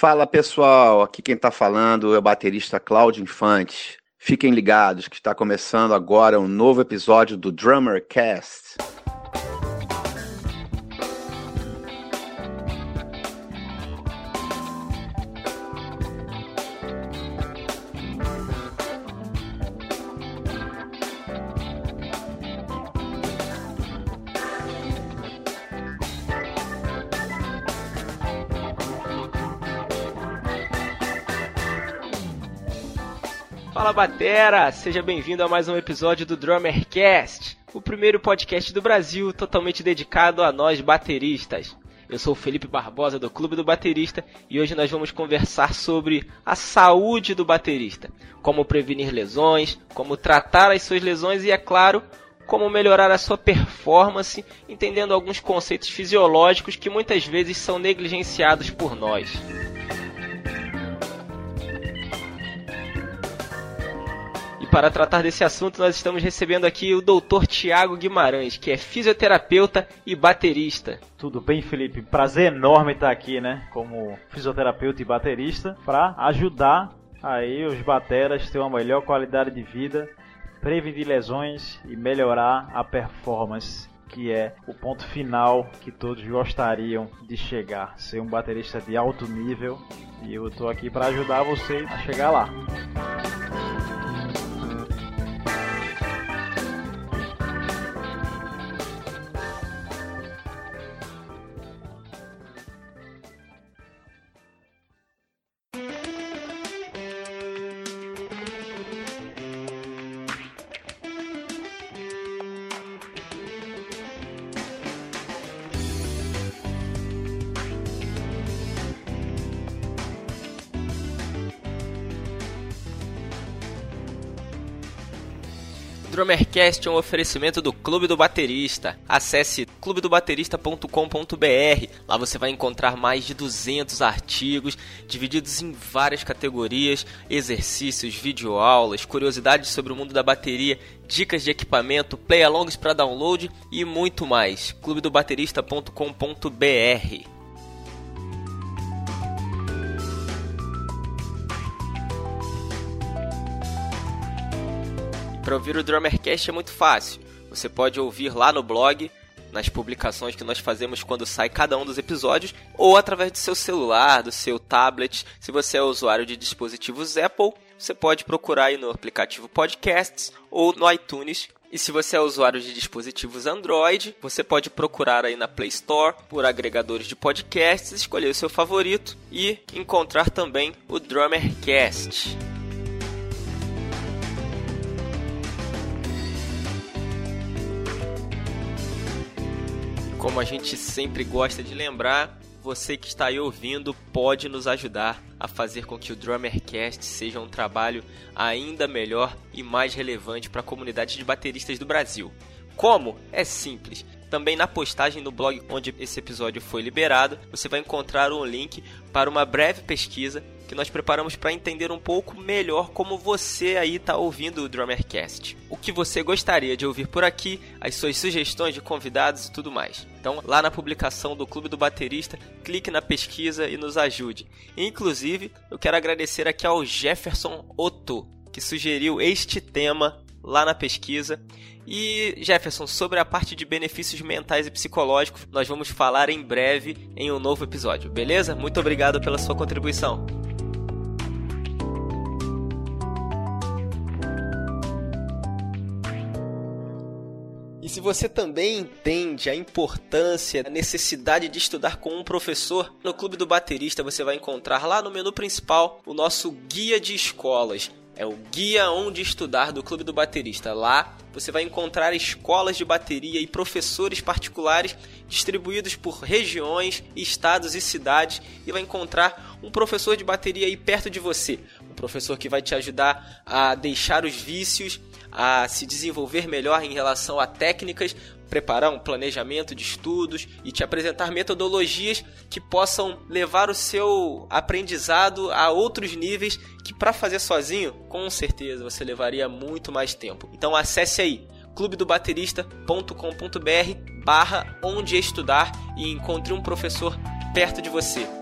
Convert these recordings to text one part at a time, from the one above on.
Fala pessoal, aqui quem está falando é o baterista Cláudio Infante. Fiquem ligados que está começando agora um novo episódio do Drummer Cast. Fala Batera, seja bem-vindo a mais um episódio do Drummercast, o primeiro podcast do Brasil totalmente dedicado a nós bateristas. Eu sou o Felipe Barbosa do Clube do Baterista e hoje nós vamos conversar sobre a saúde do baterista, como prevenir lesões, como tratar as suas lesões e, é claro, como melhorar a sua performance, entendendo alguns conceitos fisiológicos que muitas vezes são negligenciados por nós. Para tratar desse assunto, nós estamos recebendo aqui o Dr. Tiago Guimarães, que é fisioterapeuta e baterista. Tudo bem, Felipe? Prazer enorme estar aqui, né, como fisioterapeuta e baterista, para ajudar aí os bateras a ter uma melhor qualidade de vida, prevenir lesões e melhorar a performance que é o ponto final que todos gostariam de chegar, ser um baterista de alto nível, e eu estou aqui para ajudar você a chegar lá. Drummercast é um oferecimento do Clube do Baterista. Acesse clubedobaterista.com.br. Lá você vai encontrar mais de 200 artigos divididos em várias categorias: exercícios, videoaulas, curiosidades sobre o mundo da bateria, dicas de equipamento, play-alongs para download e muito mais. clubedobaterista.com.br. Para ouvir o Drummercast é muito fácil. Você pode ouvir lá no blog, nas publicações que nós fazemos quando sai cada um dos episódios, ou através do seu celular, do seu tablet. Se você é usuário de dispositivos Apple, você pode procurar aí no aplicativo Podcasts ou no iTunes. E se você é usuário de dispositivos Android, você pode procurar aí na Play Store por agregadores de podcasts, escolher o seu favorito e encontrar também o Drummercast. Como a gente sempre gosta de lembrar, você que está aí ouvindo pode nos ajudar a fazer com que o Drummercast seja um trabalho ainda melhor e mais relevante para a comunidade de bateristas do Brasil. Como? É simples. Também na postagem do blog onde esse episódio foi liberado, você vai encontrar um link para uma breve pesquisa que nós preparamos para entender um pouco melhor como você aí está ouvindo o Drummercast. O que você gostaria de ouvir por aqui, as suas sugestões de convidados e tudo mais. Então, lá na publicação do Clube do Baterista, clique na pesquisa e nos ajude. Inclusive, eu quero agradecer aqui ao Jefferson Otto, que sugeriu este tema lá na pesquisa. E Jefferson, sobre a parte de benefícios mentais e psicológicos, nós vamos falar em breve em um novo episódio, beleza? Muito obrigado pela sua contribuição. se você também entende a importância, a necessidade de estudar com um professor, no Clube do Baterista você vai encontrar lá no menu principal o nosso guia de escolas. É o Guia Onde Estudar do Clube do Baterista. Lá você vai encontrar escolas de bateria e professores particulares distribuídos por regiões, estados e cidades e vai encontrar um professor de bateria aí perto de você. Um professor que vai te ajudar a deixar os vícios a se desenvolver melhor em relação a técnicas, preparar um planejamento de estudos e te apresentar metodologias que possam levar o seu aprendizado a outros níveis que para fazer sozinho, com certeza você levaria muito mais tempo. Então acesse aí clubedobaterista.com.br barra onde estudar e encontre um professor perto de você.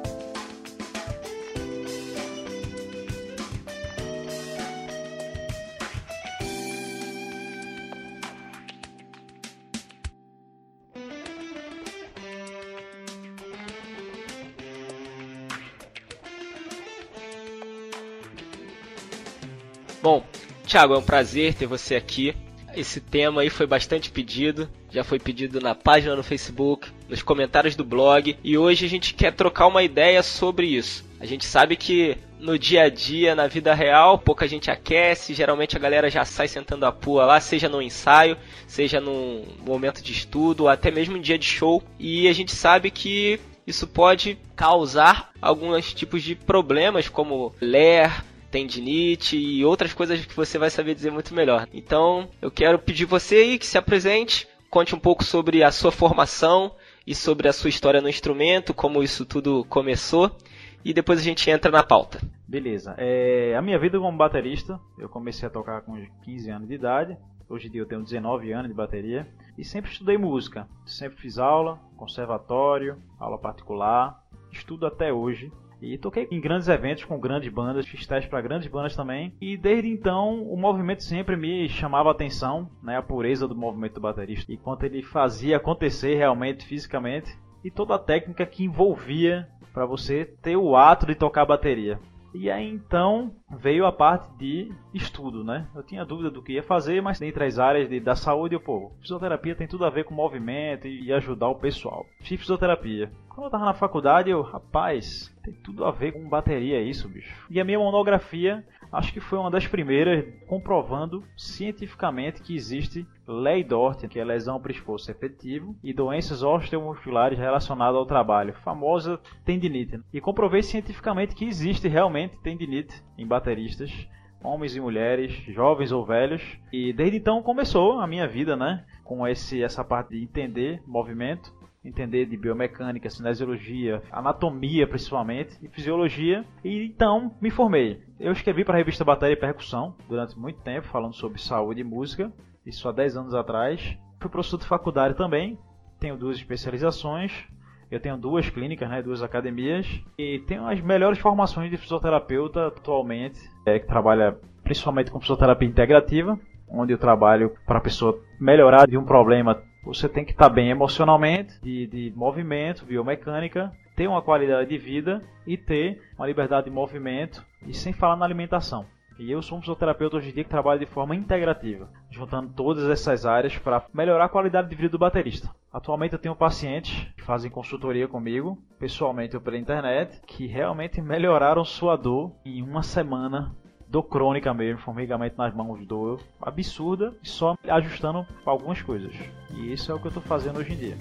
Bom, Thiago, é um prazer ter você aqui. Esse tema aí foi bastante pedido, já foi pedido na página no Facebook, nos comentários do blog, e hoje a gente quer trocar uma ideia sobre isso. A gente sabe que no dia a dia, na vida real, pouca gente aquece, geralmente a galera já sai sentando a pua lá, seja no ensaio, seja num momento de estudo, ou até mesmo em dia de show, e a gente sabe que isso pode causar alguns tipos de problemas, como ler, tendinite e outras coisas que você vai saber dizer muito melhor. Então, eu quero pedir você aí que se apresente, conte um pouco sobre a sua formação e sobre a sua história no instrumento, como isso tudo começou, e depois a gente entra na pauta. Beleza. É, a minha vida como baterista, eu comecei a tocar com 15 anos de idade. Hoje em dia eu tenho 19 anos de bateria e sempre estudei música. Sempre fiz aula, conservatório, aula particular, estudo até hoje. E toquei em grandes eventos com grandes bandas, fiz testes para grandes bandas também. E desde então o movimento sempre me chamava a atenção, né, a pureza do movimento do baterista. E quanto ele fazia acontecer realmente, fisicamente. E toda a técnica que envolvia para você ter o ato de tocar bateria. E aí então veio a parte de estudo, né? Eu tinha dúvida do que ia fazer, mas dentre as áreas de, da saúde, eu, pô, fisioterapia tem tudo a ver com movimento e, e ajudar o pessoal. Fiz fisioterapia. Quando eu tava na faculdade, eu, rapaz, tem tudo a ver com bateria isso, bicho. E a minha monografia, acho que foi uma das primeiras comprovando cientificamente que existe lei Dort, que é lesão por esforço efetivo, e doenças osteomusculares relacionadas ao trabalho, famosa tendinite. E comprovei cientificamente que existe realmente tendinite em bateristas, homens e mulheres, jovens ou velhos. E desde então começou a minha vida, né? Com esse, essa parte de entender movimento entender de biomecânica, cinesiologia, anatomia principalmente e fisiologia. E então me formei. Eu escrevi para a revista Bateria e Percussão durante muito tempo, falando sobre saúde e música, isso há 10 anos atrás. Fui professor de faculdade também, tenho duas especializações. Eu tenho duas clínicas, né, duas academias e tenho as melhores formações de fisioterapeuta atualmente, é, que trabalha principalmente com fisioterapia integrativa, onde eu trabalho para a pessoa melhorar de um problema você tem que estar bem emocionalmente, de, de movimento, biomecânica, ter uma qualidade de vida e ter uma liberdade de movimento, e sem falar na alimentação. E eu sou um fisioterapeuta hoje em dia que trabalha de forma integrativa, juntando todas essas áreas para melhorar a qualidade de vida do baterista. Atualmente eu tenho pacientes que fazem consultoria comigo, pessoalmente ou pela internet, que realmente melhoraram sua dor em uma semana dor crônica mesmo, formigamento nas mãos, dor absurda, só ajustando algumas coisas. E isso é o que eu estou fazendo hoje em dia.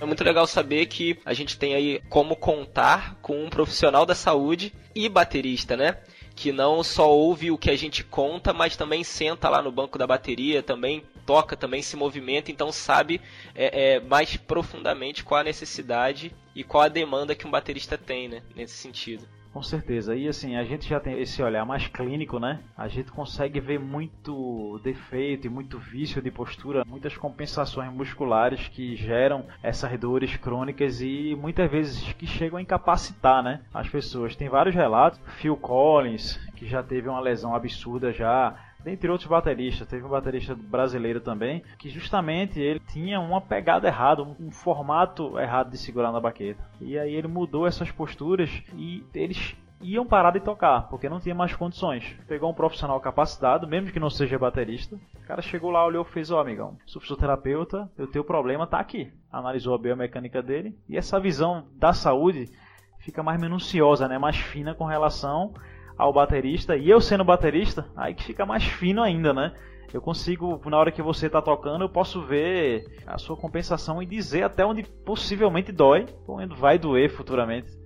É muito legal saber que a gente tem aí como contar com um profissional da saúde e baterista, né? Que não só ouve o que a gente conta, mas também senta lá no banco da bateria, também toca, também se movimenta, então sabe é, é, mais profundamente qual a necessidade e qual a demanda que um baterista tem, né, nesse sentido. Com certeza. E assim, a gente já tem esse olhar mais clínico, né? A gente consegue ver muito defeito e muito vício de postura, muitas compensações musculares que geram essas dores crônicas e muitas vezes que chegam a incapacitar, né? As pessoas. Tem vários relatos. Phil Collins, que já teve uma lesão absurda já dentre outros bateristas. Teve um baterista brasileiro também, que justamente ele tinha uma pegada errada, um, formato errado de segurar na baqueta. E aí ele mudou essas posturas e eles iam parar de tocar, porque não tinha mais condições. Pegou um profissional capacitado, mesmo que não seja baterista. O cara chegou lá, olhou e fez: Ó, oh, amigão, sou fisioterapeuta, o teu problema tá aqui. Analisou a biomecânica dele e essa visão da saúde fica mais minuciosa, né? mais fina com relação ao baterista, e eu sendo baterista, aí que fica mais fino ainda, né? Eu consigo, na hora que você está tocando, eu posso ver a sua compensação e dizer até onde possivelmente dói, ou vai doer futuramente.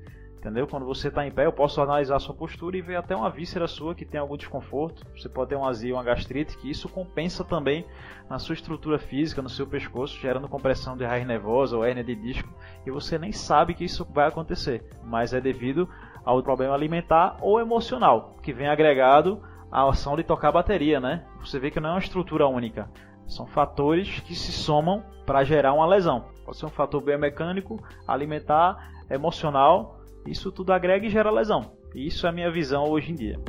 Entendeu? Quando você está em pé, eu posso analisar a sua postura e ver até uma víscera sua que tem algum desconforto. Você pode ter uma azia, uma gastrite, que isso compensa também na sua estrutura física, no seu pescoço, gerando compressão de raiz nervosa ou hérnia de disco. E você nem sabe que isso vai acontecer, mas é devido ao problema alimentar ou emocional, que vem agregado à ação de tocar bateria, né? Você vê que não é uma estrutura única. São fatores que se somam para gerar uma lesão. Pode ser um fator biomecânico, alimentar, emocional. Isso tudo agrega e gera lesão. Isso é a minha visão hoje em dia.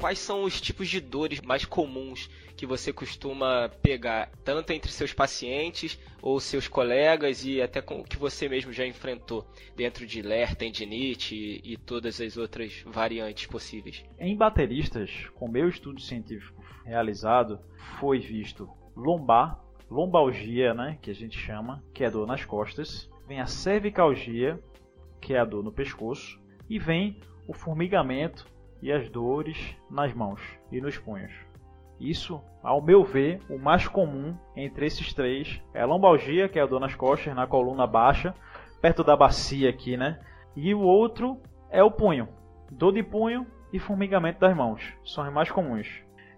Quais são os tipos de dores mais comuns que você costuma pegar, tanto entre seus pacientes ou seus colegas e até com o que você mesmo já enfrentou dentro de LER, tendinite e, e todas as outras variantes possíveis? Em bateristas, com meu estudo científico realizado, foi visto lombar, lombalgia, né, que a gente chama, que é dor nas costas, vem a cervicalgia, que é a dor no pescoço, e vem o formigamento e as dores nas mãos e nos punhos. Isso, ao meu ver, o mais comum entre esses três é a lombalgia, que é a dor nas costas, na coluna baixa, perto da bacia aqui, né? E o outro é o punho. Dor de punho e formigamento das mãos. São os mais comuns.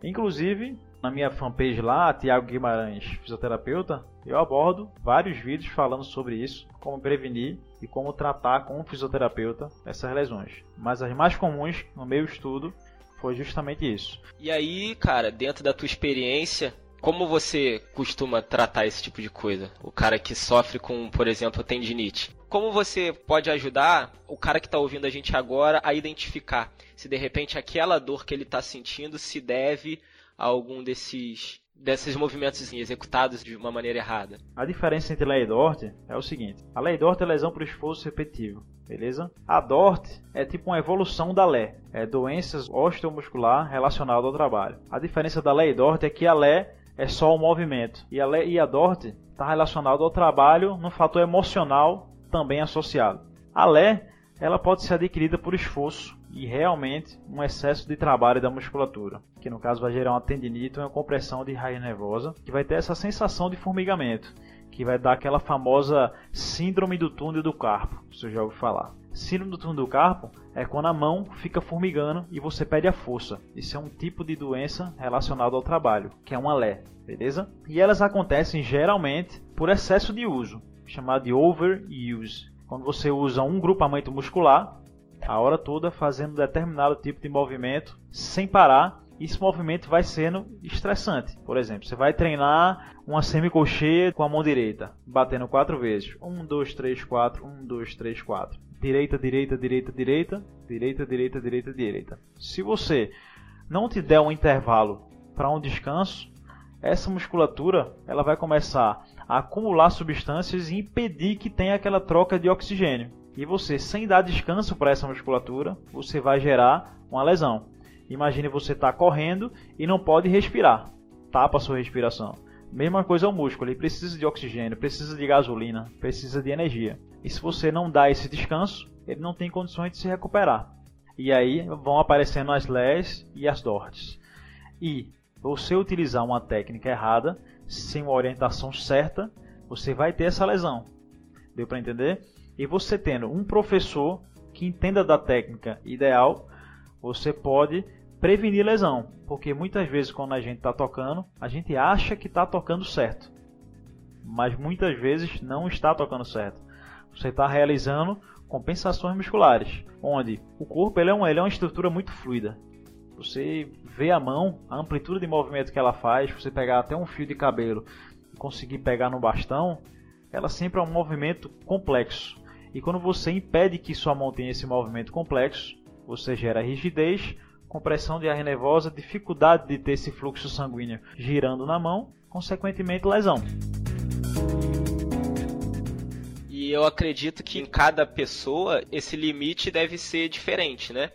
Inclusive, na minha fanpage lá, Tiago Guimarães, fisioterapeuta, eu abordo vários vídeos falando sobre isso, como prevenir e como tratar com um fisioterapeuta essas lesões. Mas as mais comuns, no meu estudo, foi justamente isso. E aí, cara, dentro da tua experiência, como você costuma tratar esse tipo de coisa? O cara que sofre com, por exemplo, tendinite. Como você pode ajudar o cara que está ouvindo a gente agora a identificar se de repente aquela dor que ele está sentindo se deve a algum desses desses movimentos assim, executados de uma maneira errada. A diferença entre lei e DORT é o seguinte: a lei DORT é lesão por esforço repetitivo, beleza? A DORT é tipo uma evolução da LE, é doenças osteomuscular relacionadas ao trabalho. A diferença da lei DORT é que a LE é só o movimento e a LE e a DORT está relacionado ao trabalho no fator emocional também associado. A LE ela pode ser adquirida por esforço e realmente um excesso de trabalho da musculatura, que no caso vai gerar uma tendinite ou uma compressão de raiz nervosa, que vai ter essa sensação de formigamento, que vai dar aquela famosa síndrome do túnel do carpo, se você já ouviu falar. Síndrome do túnel do carpo é quando a mão fica formigando e você perde a força. Isso é um tipo de doença relacionado ao trabalho, que é uma LE, beleza? E elas acontecem geralmente por excesso de uso, chamado de overuse. Quando você usa um grupamento muscular a hora toda fazendo determinado tipo de movimento sem parar. Esse movimento vai sendo estressante. Por exemplo, você vai treinar uma semicolcheia com a mão direita, batendo quatro vezes. Um, dois, três, quatro. Um, dois, três, quatro. Direita, direita, direita, direita, direita, direita, direita, direita. Se você não te der um intervalo para um descanso, essa musculatura ela vai começar a acumular substâncias e impedir que tenha aquela troca de oxigênio. E você, sem dar descanso para essa musculatura, você vai gerar uma lesão. Imagine você estar tá correndo e não pode respirar. Tapa a sua respiração. Mesma coisa ao músculo, ele precisa de oxigênio, precisa de gasolina, precisa de energia. E se você não dá esse descanso, ele não tem condições de se recuperar. E aí vão aparecendo as LES e as DORTs. E você utilizar uma técnica errada, sem uma orientação certa, você vai ter essa lesão. Deu para entender? E você tendo um professor que entenda da técnica ideal, você pode prevenir lesão, porque muitas vezes quando a gente está tocando, a gente acha que está tocando certo, mas muitas vezes não está tocando certo. Você está realizando compensações musculares, onde o corpo ele é, um, ele é uma estrutura muito fluida. Você vê a mão, a amplitude de movimento que ela faz, você pegar até um fio de cabelo e conseguir pegar no bastão, ela sempre é um movimento complexo. E quando você impede que sua mão tenha esse movimento complexo, você gera rigidez, compressão de ar nervosa, dificuldade de ter esse fluxo sanguíneo girando na mão, consequentemente lesão. E eu acredito que em cada pessoa esse limite deve ser diferente, né?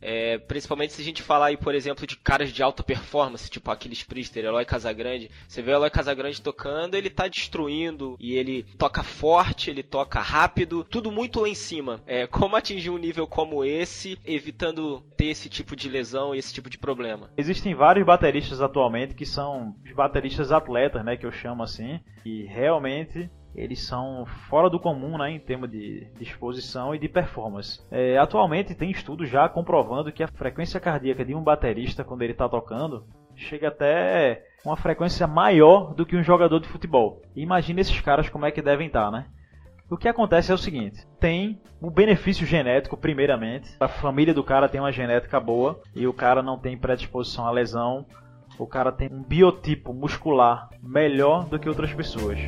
É, principalmente se a gente falar aí, por exemplo, de caras de alta performance, tipo aqueles Priester, Eloy Casagrande. Você vê o Eloy Casagrande tocando, ele tá destruindo e ele toca forte, ele toca rápido, tudo muito lá em cima. É, como atingir um nível como esse, evitando ter esse tipo de lesão e esse tipo de problema? Existem vários bateristas atualmente que são os bateristas atletas, né, que eu chamo assim, e realmente eles são fora do comum né, em termos de disposição e de performance. É, atualmente tem estudos já comprovando que a frequência cardíaca de um baterista quando ele está tocando chega até uma frequência maior do que um jogador de futebol. Imagina esses caras como é que devem estar, tá, né? O que acontece é o seguinte: tem um benefício genético, primeiramente. A família do cara tem uma genética boa e o cara não tem predisposição à lesão. O cara tem um biotipo muscular melhor do que outras pessoas.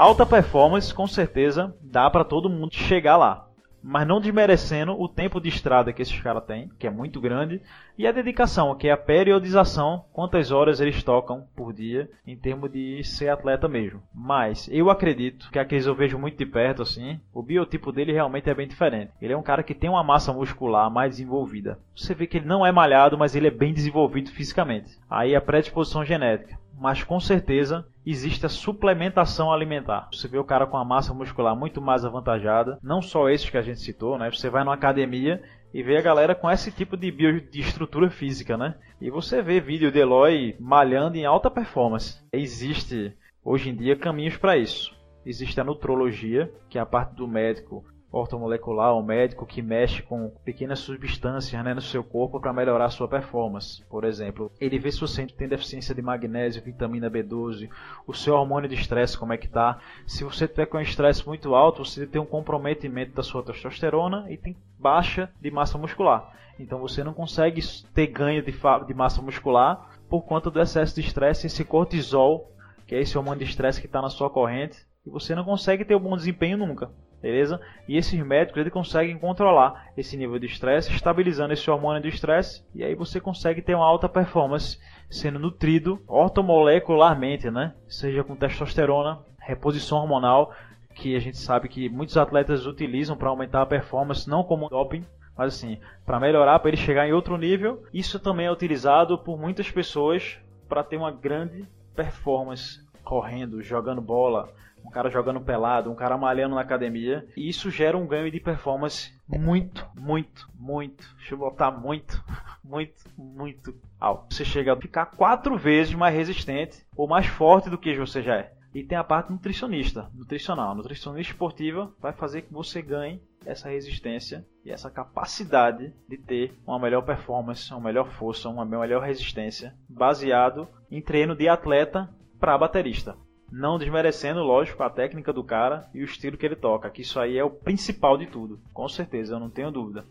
Alta performance, com certeza, dá para todo mundo chegar lá. mas não desmerecendo o tempo de estrada que esses caras têm, que é muito grande, e a dedicação, que é a periodização, quantas horas eles tocam por dia, em termos de ser atleta mesmo. Mas eu acredito que aqueles eu vejo muito de perto, assim, o biotipo dele realmente é bem diferente. Ele é um cara que tem uma massa muscular mais desenvolvida. Você vê que ele não é malhado, mas ele é bem desenvolvido fisicamente. Aí a predisposição genética mas com certeza existe a suplementação alimentar. Você vê o cara com a massa muscular muito mais avantajada, não só esses que a gente citou, né? Você vai numa academia e vê a galera com esse tipo de, bio, de estrutura física, né? E você vê vídeo de Eloy malhando em alta performance. Existe hoje em dia caminhos para isso. Existe a nutrologia, que é a parte do médico ortomolecular, um médico que mexe com pequenas substâncias né, no seu corpo para melhorar a sua performance. Por exemplo, ele vê se você tem deficiência de magnésio, vitamina B12, o seu hormônio de estresse como é que tá. Se você tiver com um estresse muito alto, você tem um comprometimento da sua testosterona e tem baixa de massa muscular. Então você não consegue ter ganho de, de massa muscular por conta do excesso de estresse, esse cortisol, que é esse hormônio de estresse que está na sua corrente, e você não consegue ter um bom desempenho nunca beleza? E esses médicos eles conseguem controlar esse nível de estresse, estabilizando esse hormônio de estresse, e aí você consegue ter uma alta performance sendo nutrido ortomolecularmente, né? Seja com testosterona, reposição hormonal, que a gente sabe que muitos atletas utilizam para aumentar a performance, não como doping, mas assim, para melhorar, para ele chegar em outro nível. Isso também é utilizado por muitas pessoas para ter uma grande performance correndo, jogando bola, um cara jogando pelado, um cara malhando na academia. E isso gera um ganho de performance muito, muito, muito. Deixa eu botar muito, muito, muito alto. Você chega a ficar quatro vezes mais resistente ou mais forte do que você já é. E tem a parte nutricionista, nutricional. Nutricionista esportiva vai fazer que você ganhe essa resistência e essa capacidade de ter uma melhor performance, uma melhor força, uma melhor resistência, baseado em treino de atleta para baterista. Não desmerecendo, lógico, a técnica do cara e o estilo que ele toca, que isso aí é o principal de tudo, com certeza, eu não tenho dúvida.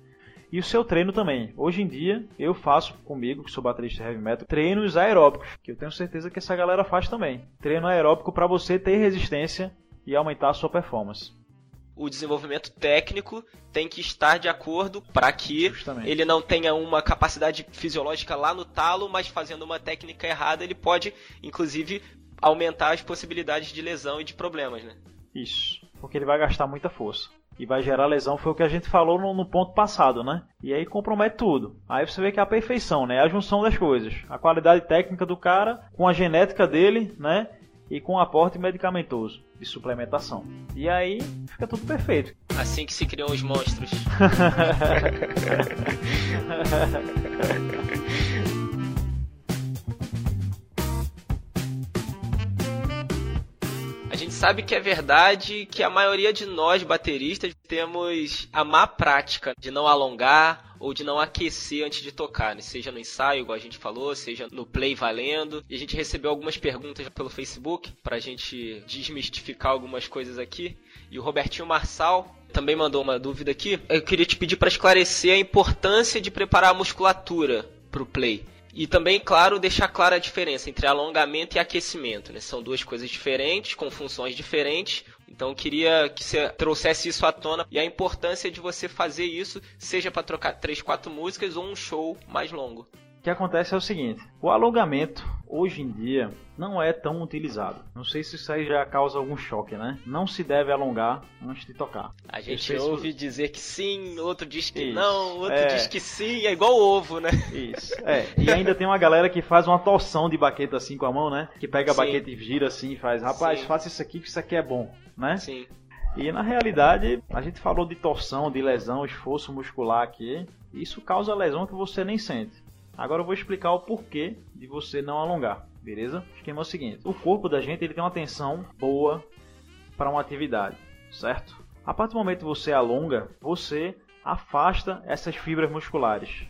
E o seu treino também. Hoje em dia, eu faço comigo, que sou baterista heavy metal, treinos aeróbicos, que eu tenho certeza que essa galera faz também. Treino aeróbico para você ter resistência e aumentar a sua performance o desenvolvimento técnico tem que estar de acordo para que Justamente. ele não tenha uma capacidade fisiológica lá no talo, mas fazendo uma técnica errada, ele pode, inclusive, aumentar as possibilidades de lesão e de problemas, né? Isso, porque ele vai gastar muita força. E vai gerar lesão, foi o que a gente falou no, no, ponto passado, né? E aí compromete tudo. Aí você vê que é a perfeição, né? É a junção das coisas. A qualidade técnica do cara, com a genética dele, né? E com o aporte medicamentoso de suplementação. E aí fica tudo perfeito. Assim que se criam os monstros. sabe que é verdade que a maioria de nós bateristas temos a má prática de não alongar ou de não aquecer antes de tocar, né? seja no ensaio, igual a gente falou, seja no play valendo. E a gente recebeu algumas perguntas pelo Facebook para a gente desmistificar algumas coisas aqui. E o Robertinho Marçal também mandou uma dúvida aqui. Eu queria te pedir para esclarecer a importância de preparar a musculatura para o play. E também, claro, deixar clara a diferença entre alongamento e aquecimento. Né? São duas coisas diferentes, com funções diferentes. Então, queria que você trouxesse isso à tona e a importância de você fazer isso, seja para trocar três, quatro músicas ou um show mais longo. O que acontece é o seguinte: o alongamento hoje em dia não é tão utilizado. Não sei se isso aí já causa algum choque, né? Não se deve alongar antes de tocar. A gente ouve se... dizer que sim, outro diz que isso. não, outro é... diz que sim, é igual ovo, né? Isso. É. E ainda tem uma galera que faz uma torção de baqueta assim com a mão, né? Que pega a sim. baqueta e gira assim e faz, rapaz, sim. faça isso aqui que isso aqui é bom, né? Sim. E na realidade, a gente falou de torção, de lesão, esforço muscular aqui. Isso causa lesão que você nem sente. Agora eu vou explicar o porquê de você não alongar, beleza? O esquema é o seguinte: o corpo da gente ele tem uma tensão boa para uma atividade, certo? A partir do momento que você alonga, você afasta essas fibras musculares.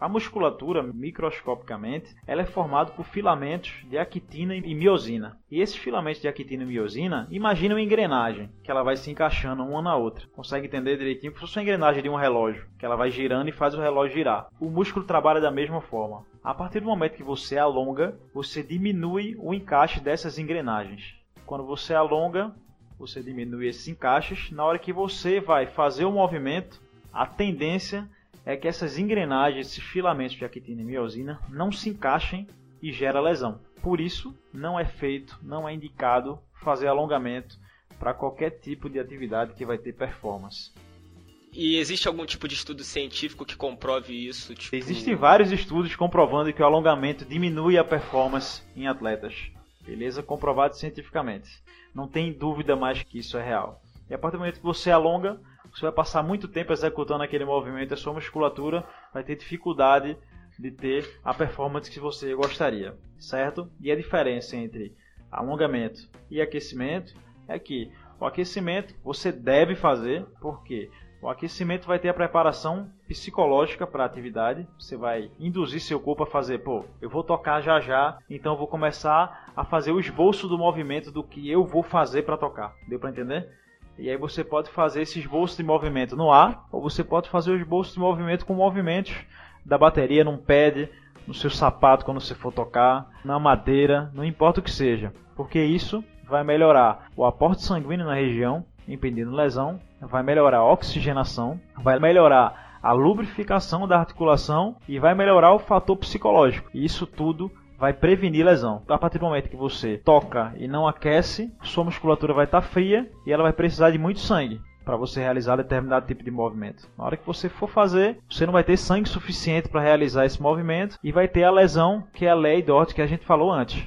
A musculatura, microscopicamente, ela é formada por filamentos de actina e miosina. E esses filamentos de actina e miosina, imagina uma engrenagem, que ela vai se encaixando uma na outra. Consegue entender direitinho? Como se fosse uma engrenagem de um relógio, que ela vai girando e faz o relógio girar. O músculo trabalha da mesma forma. A partir do momento que você alonga, você diminui o encaixe dessas engrenagens. Quando você alonga, você diminui esses encaixes. Na hora que você vai fazer o movimento, a tendência é que essas engrenagens, esses filamentos de actina e miosina não se encaixem e gera lesão. Por isso, não é feito, não é indicado fazer alongamento para qualquer tipo de atividade que vai ter performance. E existe algum tipo de estudo científico que comprove isso? Tipo... Existem vários estudos comprovando que o alongamento diminui a performance em atletas. Beleza? Comprovado cientificamente. Não tem dúvida mais que isso é real. E a partir do momento que você alonga, você vai passar muito tempo executando aquele movimento, a sua musculatura vai ter dificuldade de ter a performance que você gostaria, certo? E a diferença entre alongamento e aquecimento é que o aquecimento você deve fazer, porque o aquecimento vai ter a preparação psicológica para a atividade. Você vai induzir seu corpo a fazer, pô, eu vou tocar já já, então vou começar a fazer o esboço do movimento do que eu vou fazer para tocar. Deu para entender? E aí você pode fazer esse esboço de movimento no ar, ou você pode fazer o esboço de movimento com movimentos da bateria num pad, no seu sapato quando você for tocar, na madeira, não importa o que seja, porque isso vai melhorar o aporte sanguíneo na região, impedindo lesão, vai melhorar a oxigenação, vai melhorar a lubrificação da articulação e vai melhorar o fator psicológico. Isso tudo vai prevenir lesão. A partir do momento que você toca e não aquece, sua musculatura vai estar fria e ela vai precisar de muito sangue para você realizar determinado tipo de movimento. Na hora que você for fazer, você não vai ter sangue suficiente para realizar esse movimento e vai ter a lesão, que é a lei Dort que a gente falou antes.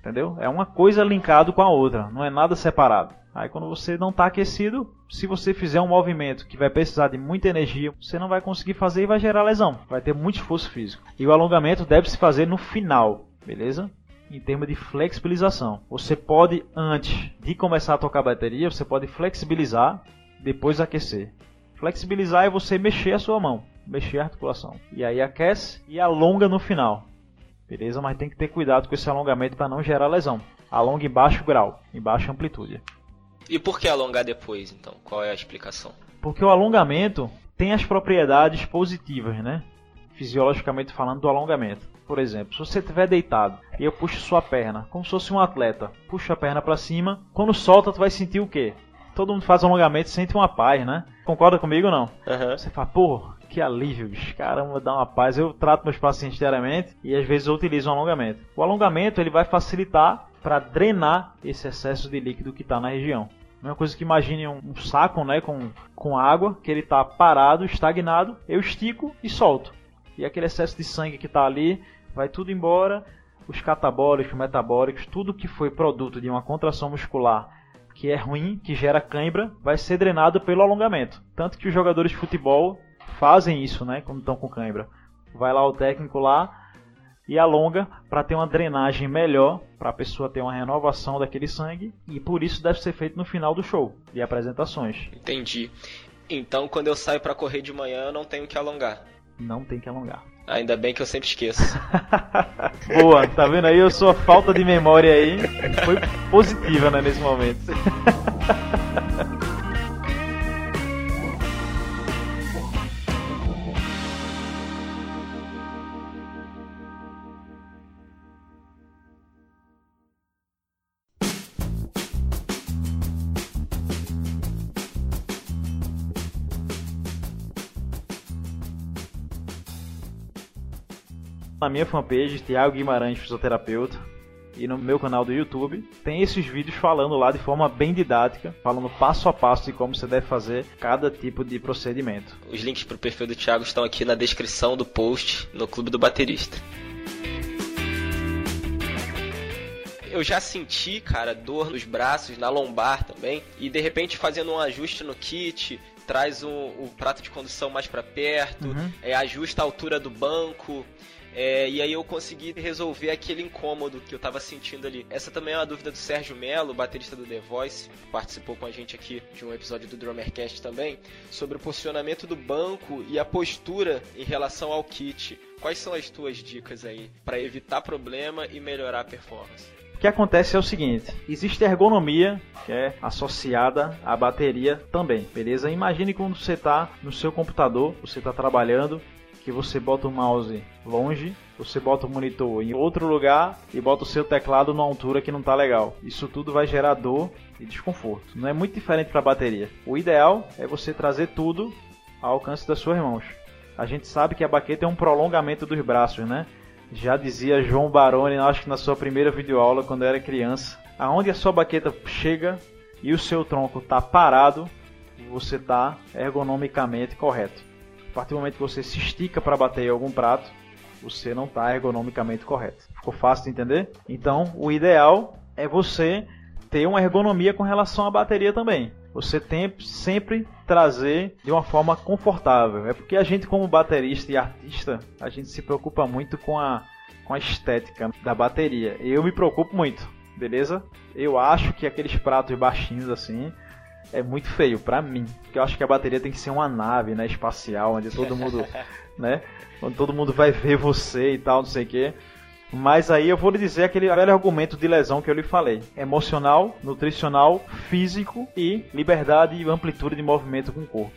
Entendeu? É uma coisa linkado com a outra, não é nada separado. Aí quando você não está aquecido, se você fizer um movimento que vai precisar de muita energia, você não vai conseguir fazer e vai gerar lesão. Vai ter muito esforço físico. E o alongamento deve se fazer no final, beleza? Em termos de flexibilização. Você pode, antes de começar a tocar a bateria, você pode flexibilizar, depois aquecer. Flexibilizar é você mexer a sua mão, mexer a articulação. E aí aquece e alonga no final. Beleza? Mas tem que ter cuidado com esse alongamento para não gerar lesão. Alonga em baixo grau, em baixa amplitude. E por que alongar depois, então? Qual é a explicação? Porque o alongamento tem as propriedades positivas, né? Fisiologicamente falando do alongamento. Por exemplo, se você estiver deitado e eu puxo sua perna, como se fosse um atleta, puxa a perna para cima, quando solta tu vai sentir o quê? Todo mundo faz alongamento e sente uma paz, né? Concorda comigo ou não? Uhum. Você fala, pô, que alívio, bicho. Caramba, dá uma paz. Eu trato meus pacientes diariamente e às vezes eu utilizo um alongamento. O alongamento ele vai facilitar para drenar esse excesso de líquido que está na região. Mesma coisa que imagine um, um, saco né, com, com água, que ele está parado, estagnado, eu estico e solto. E aquele excesso de sangue que está ali vai tudo embora, os catabólicos, metabólicos, tudo que foi produto de uma contração muscular que é ruim, que gera cãibra, vai ser drenado pelo alongamento. Tanto que os jogadores de futebol fazem isso, né, quando estão com cãibra. Vai lá o técnico lá, e alonga para ter uma drenagem melhor, para a pessoa ter uma renovação daquele sangue e por isso deve ser feito no final do show de apresentações. Entendi. Então, quando eu saio para correr de manhã, eu não tenho que alongar. Não tem que alongar. Ainda bem que eu sempre esqueço. Boa, tá vendo aí? A falta de memória aí foi positiva né, nesse momento. na minha fanpage, Thiago Guimarães Fisioterapeuta, e no meu canal do YouTube, tem esses vídeos falando lá de forma bem didática, falando passo a passo de como você deve fazer cada tipo de procedimento. Os links para o perfil do Thiago estão aqui na descrição do post no Clube do Baterista. Eu já senti, cara, dor nos braços, na lombar também, e de repente fazendo um ajuste no kit, traz o, o prato de condução mais para perto, uhum. é, ajusta a altura do banco. É, e aí eu consegui resolver aquele incômodo que eu tava sentindo ali. Essa também é uma dúvida do Sérgio Melo, baterista do The Voice, que participou com a gente aqui de um episódio do Drummercast também, sobre o posicionamento do banco e a postura em relação ao kit. Quais são as tuas dicas aí para evitar problema e melhorar a performance? O que acontece é o seguinte: existe ergonomia que é associada à bateria também, beleza? Imagine quando você está no seu computador, você está trabalhando que você bota o mouse longe, você bota o monitor em outro lugar e bota o seu teclado numa altura que não está legal. Isso tudo vai gerar dor e desconforto. Não é muito diferente para a bateria. O ideal é você trazer tudo ao alcance das suas mãos. A gente sabe que a baqueta é um prolongamento dos braços, né? Já dizia João Baroni, acho que na sua primeira videoaula quando era criança, aonde a sua baqueta chega e o seu tronco está parado, você está ergonomicamente correto. A partir do momento que você se estica para bater em algum prato, você não está ergonomicamente correto. Ficou fácil de entender? Então, o ideal é você ter uma ergonomia com relação à bateria também. Você tem sempre trazer de uma forma confortável. É porque a gente, como baterista e artista, a gente se preocupa muito com a, com a estética da bateria. Eu me preocupo muito, beleza? Eu acho que aqueles pratos baixinhos assim é muito feio para mim, porque eu acho que a bateria tem que ser uma nave, né, espacial, onde todo mundo, né, onde todo mundo vai ver você e tal, não sei o quê. Mas aí eu vou lhe dizer aquele velho argumento de lesão que eu lhe falei: emocional, nutricional, físico e liberdade e amplitude de movimento com o corpo.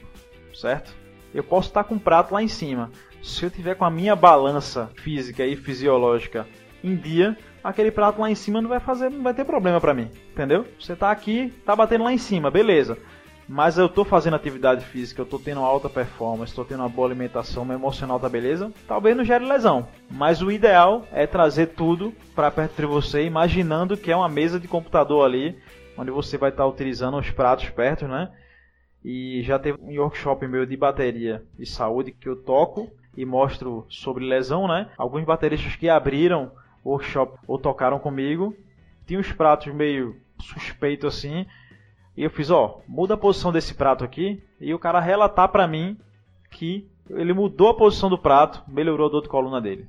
Certo? Eu posso estar com um prato lá em cima. Se eu tiver com a minha balança física e fisiológica em dia, aquele prato lá em cima não vai fazer, não vai ter problema para mim, entendeu? Você tá aqui, tá batendo lá em cima, beleza mas eu tô fazendo atividade física, eu tô tendo alta performance, tô tendo uma boa alimentação, meu emocional tá beleza, talvez não gere lesão. Mas o ideal é trazer tudo para perto de você, imaginando que é uma mesa de computador ali, onde você vai estar tá utilizando os pratos perto, né? E já teve um workshop meu de bateria e saúde que eu toco e mostro sobre lesão, né? Alguns bateristas que abriram workshop ou tocaram comigo, tinham os pratos meio suspeitos assim, e eu fiz, ó, muda a posição desse prato aqui. E o cara relatar pra mim que ele mudou a posição do prato, melhorou a dor de coluna dele.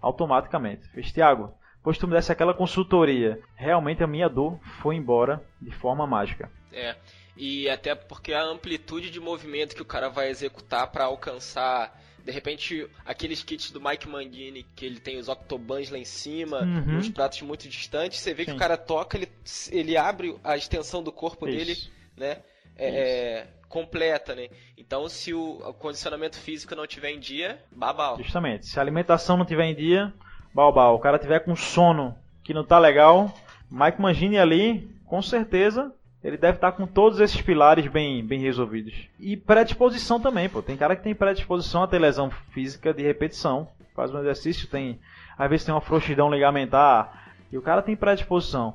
Automaticamente. Fez, Thiago, pois tu me desse aquela consultoria, realmente a minha dor foi embora de forma mágica. É, e até porque a amplitude de movimento que o cara vai executar para alcançar de repente, aqueles kits do Mike Mangini, que ele tem os octobans lá em cima, uhum. os pratos muito distantes, você vê Sim. que o cara toca, ele, ele abre a extensão do corpo Isso. dele, né? É, é, completa, né? Então, se o, o, condicionamento físico não tiver em dia, babau. Justamente. Se a alimentação não tiver em dia, babau. O cara tiver com sono que não tá legal, Mike Mangini ali, com certeza, ele deve estar com todos esses pilares bem, bem resolvidos. E predisposição também, pô. Tem cara que tem predisposição a ter lesão física de repetição. Faz um exercício, tem. Às vezes tem uma frouxidão ligamentar. E o cara tem predisposição.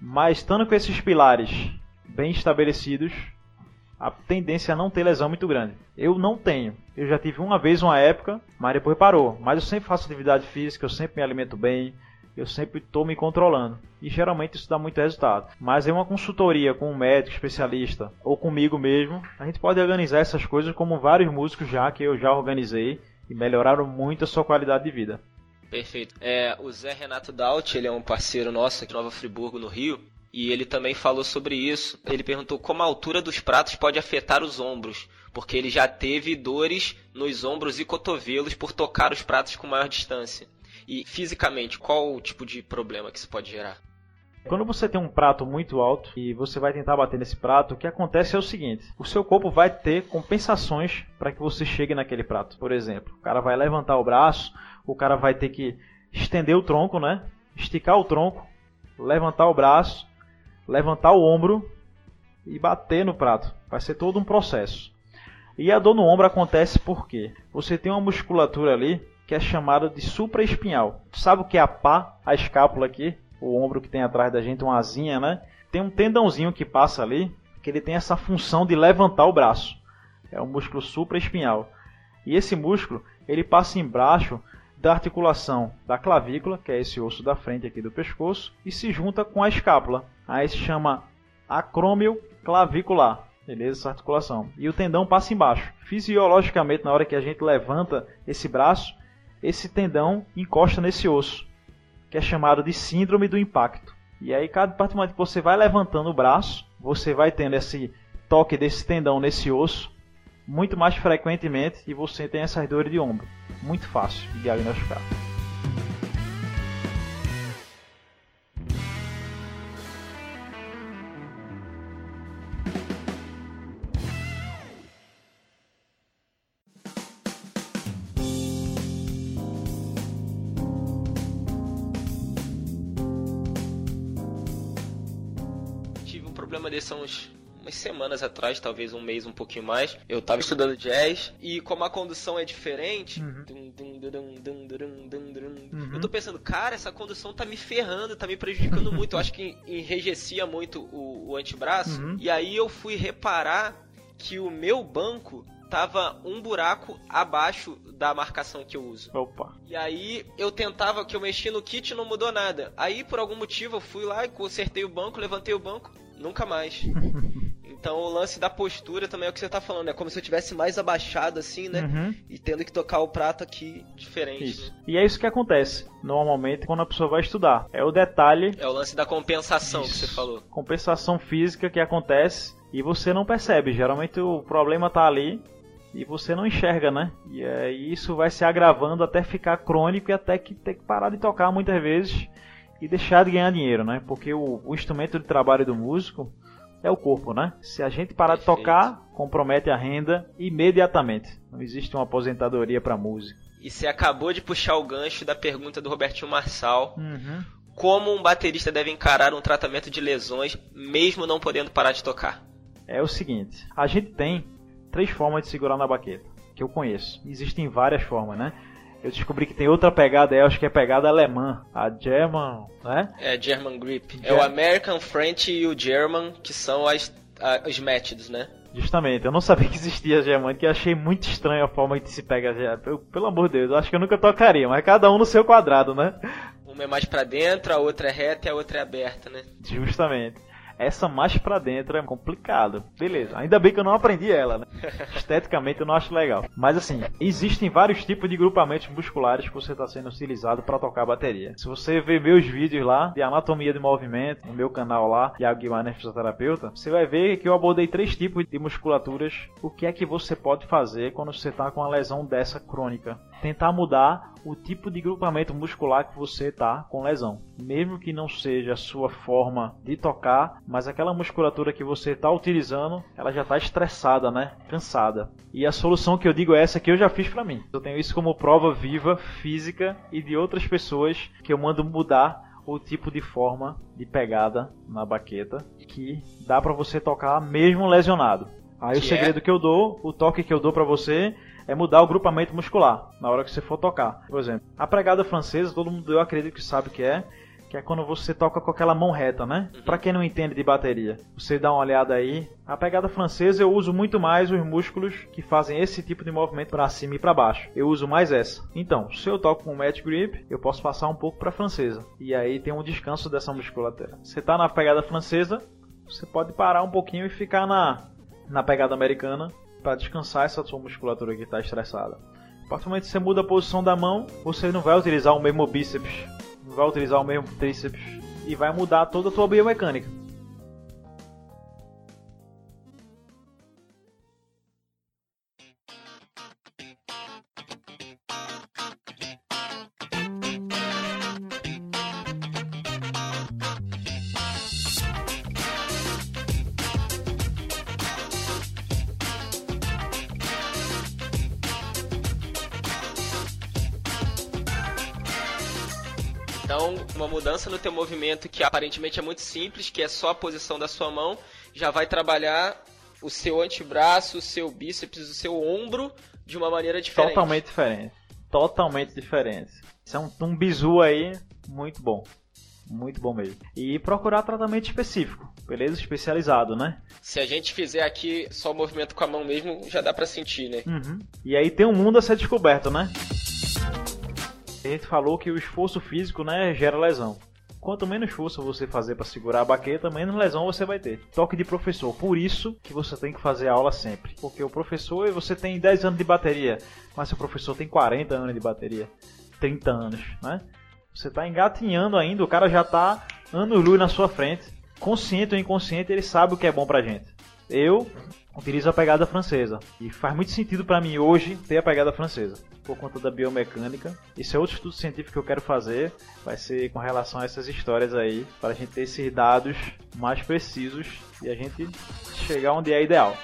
Mas estando com esses pilares bem estabelecidos, a tendência a não ter lesão é muito grande. Eu não tenho. Eu já tive uma vez uma época, mas depois parou. Mas eu sempre faço atividade física, eu sempre me alimento bem, eu sempre estou me controlando. E geralmente isso dá muito resultado. Mas em uma consultoria com um médico especialista ou comigo mesmo, a gente pode organizar essas coisas como vários músicos já que eu já organizei e melhoraram muito a sua qualidade de vida. Perfeito. É, o Zé Renato Daut, ele é um parceiro nosso aqui em Nova Friburgo, no Rio, e ele também falou sobre isso. Ele perguntou como a altura dos pratos pode afetar os ombros, porque ele já teve dores nos ombros e cotovelos por tocar os pratos com maior distância. E fisicamente, qual o tipo de problema que isso pode gerar? Quando você tem um prato muito alto e você vai tentar bater nesse prato, o que acontece é o seguinte: o seu corpo vai ter compensações para que você chegue naquele prato. Por exemplo, o cara vai levantar o braço, o cara vai ter que estender o tronco, né? Esticar o tronco, levantar o braço, levantar o ombro e bater no prato. Vai ser todo um processo. E a dor no ombro acontece porque você tem uma musculatura ali que é chamado de supraespinhal. Sabe o que é a pá, a escápula aqui? O ombro que tem atrás da gente, uma asinha, né? Tem um tendãozinho que passa ali, que ele tem essa função de levantar o braço. É o músculo supraespinhal. E esse músculo, ele passa embaixo da articulação da clavícula, que é esse osso da frente aqui do pescoço, e se junta com a escápula. Aí se chama acrômio clavicular. Beleza? Essa articulação. E o tendão passa embaixo. Fisiologicamente, na hora que a gente levanta esse braço, esse tendão encosta nesse osso, que é chamado de síndrome do impacto. E aí, cada parte que você vai levantando o braço, você vai tendo esse toque desse tendão nesse osso muito mais frequentemente e você tem essas dores de ombro. Muito fácil de diagnosticar. Problema desse há uns umas semanas atrás, talvez um mês, um pouquinho mais. Eu tava estudando jazz e como a condução é diferente, uhum. eu tô pensando, cara, essa condução tá me ferrando, tá me prejudicando muito. Eu acho que enrejecia muito o, o antebraço. Uhum. E aí eu fui reparar que o meu banco tava um buraco abaixo da marcação que eu uso. Opa. E aí eu tentava que eu mexi no kit e não mudou nada. Aí por algum motivo eu fui lá e consertei o banco, levantei o banco, nunca mais. Então o lance da postura também é o que você tá falando, é como se eu tivesse mais abaixado assim, né? Uhum. E tendo que tocar o prato aqui diferente. Isso. Né? E é isso que acontece normalmente quando a pessoa vai estudar. É o detalhe. É o lance da compensação isso. que você falou. Compensação física que acontece e você não percebe. Geralmente o problema tá ali e você não enxerga, né? E aí isso vai se agravando até ficar crônico e até que ter que parar de tocar muitas vezes e deixar de ganhar dinheiro, né? Porque o, o instrumento de trabalho do músico é o corpo, né? Se a gente parar Perfeito. de tocar, compromete a renda imediatamente. Não existe uma aposentadoria para música. E você acabou de puxar o gancho da pergunta do Robertinho Marçal. Uhum. Como um baterista deve encarar um tratamento de lesões, mesmo não podendo parar de tocar? É o seguinte, a gente tem três formas de segurar na baqueta, que eu conheço. Existem várias formas, né? Eu descobri que tem outra pegada, eu acho que é pegada alemã, a German, né? É, German Grip. Ger é o American French e o German, que são as, as, os métodos, né? Justamente, eu não sabia que existia a German, que achei muito estranho a forma que se pega a Pelo, pelo amor de Deus, eu acho que eu nunca tocaria, mas cada um no seu quadrado, né? Uma é mais pra dentro, a outra é reta e a outra é aberta, né? Justamente. Essa mais pra dentro é complicado. Beleza, ainda bem que eu não aprendi ela, né? Esteticamente eu não acho legal. Mas assim, existem vários tipos de grupamentos musculares que você está sendo utilizado para tocar bateria. Se você ver meus vídeos lá de anatomia de movimento, no meu canal lá, Thiago Guimarães Fisioterapeuta, você vai ver que eu abordei três tipos de musculaturas. O que é que você pode fazer quando você está com uma lesão dessa crônica? Tentar mudar o tipo de grupamento muscular que você está com lesão. Mesmo que não seja a sua forma de tocar, mas aquela musculatura que você está utilizando, ela já está estressada, né? Cansada. E a solução que eu digo é essa que eu já fiz para mim. Eu tenho isso como prova viva, física e de outras pessoas que eu mando mudar o tipo de forma de pegada na baqueta que dá para você tocar mesmo lesionado. Aí que o segredo é? que eu dou, o toque que eu dou para você é mudar o grupamento muscular na hora que você for tocar. Por exemplo, a pregada francesa, todo mundo eu acredito que sabe o que é, que é quando você toca com aquela mão reta, né? Uhum. Para quem não entende de bateria, você dá uma olhada aí. A pegada francesa eu uso muito mais os músculos que fazem esse tipo de movimento para cima e para baixo. Eu uso mais essa. Então, se eu toco com match grip, eu posso passar um pouco para francesa. E aí tem um descanso dessa musculatura. Você tá na pegada francesa, você pode parar um pouquinho e ficar na na pegada americana para descansar essa sua musculatura que está estressada. A partir do momento que você muda a posição da mão, você não vai utilizar o mesmo bíceps, não vai utilizar o mesmo tríceps e vai mudar toda a sua biomecânica. Uma mudança no teu movimento que aparentemente é muito simples, que é só a posição da sua mão, já vai trabalhar o seu antebraço, o seu bíceps, o seu ombro de uma maneira diferente. Totalmente diferente. Totalmente diferente. Isso é um, um bizu aí muito bom. Muito bom mesmo. E procurar tratamento específico, beleza? Especializado, né? Se a gente fizer aqui só o movimento com a mão mesmo, já dá pra sentir, né? Uhum. E aí tem um mundo a ser descoberto, né? A gente falou que o esforço físico, né, gera lesão. Quanto menos força você fazer para segurar a baqueta, menos lesão você vai ter. Toque de professor. Por isso que você tem que fazer aula sempre. Porque o professor, você tem 10 anos de bateria, mas seu professor tem 40 anos de bateria, 30 anos, né? Você está engatinhando ainda, o cara já está anos luz na sua frente. Consciente ou inconsciente, ele sabe o que é bom pra gente. Eu utilizo a pegada francesa. E faz muito sentido para mim hoje ter a pegada francesa por conta da biomecânica. Isso é outro estudo científico que eu quero fazer, vai ser com relação a essas histórias aí, para a gente ter esses dados mais precisos e a gente chegar onde é ideal.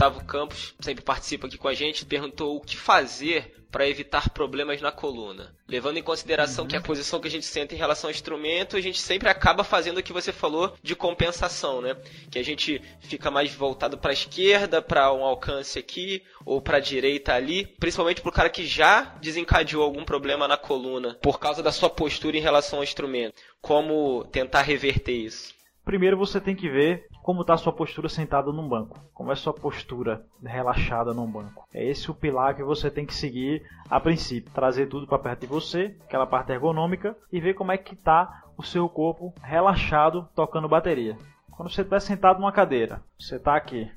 Gustavo Campos sempre participa aqui com a gente, perguntou o que fazer para evitar problemas na coluna. Levando em consideração uhum. que a posição que a gente senta em relação ao instrumento, a gente sempre acaba fazendo o que você falou de compensação, né? Que a gente fica mais voltado para a esquerda, para um alcance aqui, ou para a direita ali, principalmente pro cara que já desencadeou algum problema na coluna por causa da sua postura em relação ao instrumento. Como tentar reverter isso? Primeiro você tem que ver como está sua postura sentada num banco. Como é sua postura relaxada num banco. É esse o pilar que você tem que seguir a princípio. Trazer tudo para perto de você, aquela parte ergonômica, e ver como é que está o seu corpo relaxado tocando bateria. Quando você estiver sentado numa cadeira, você está aqui,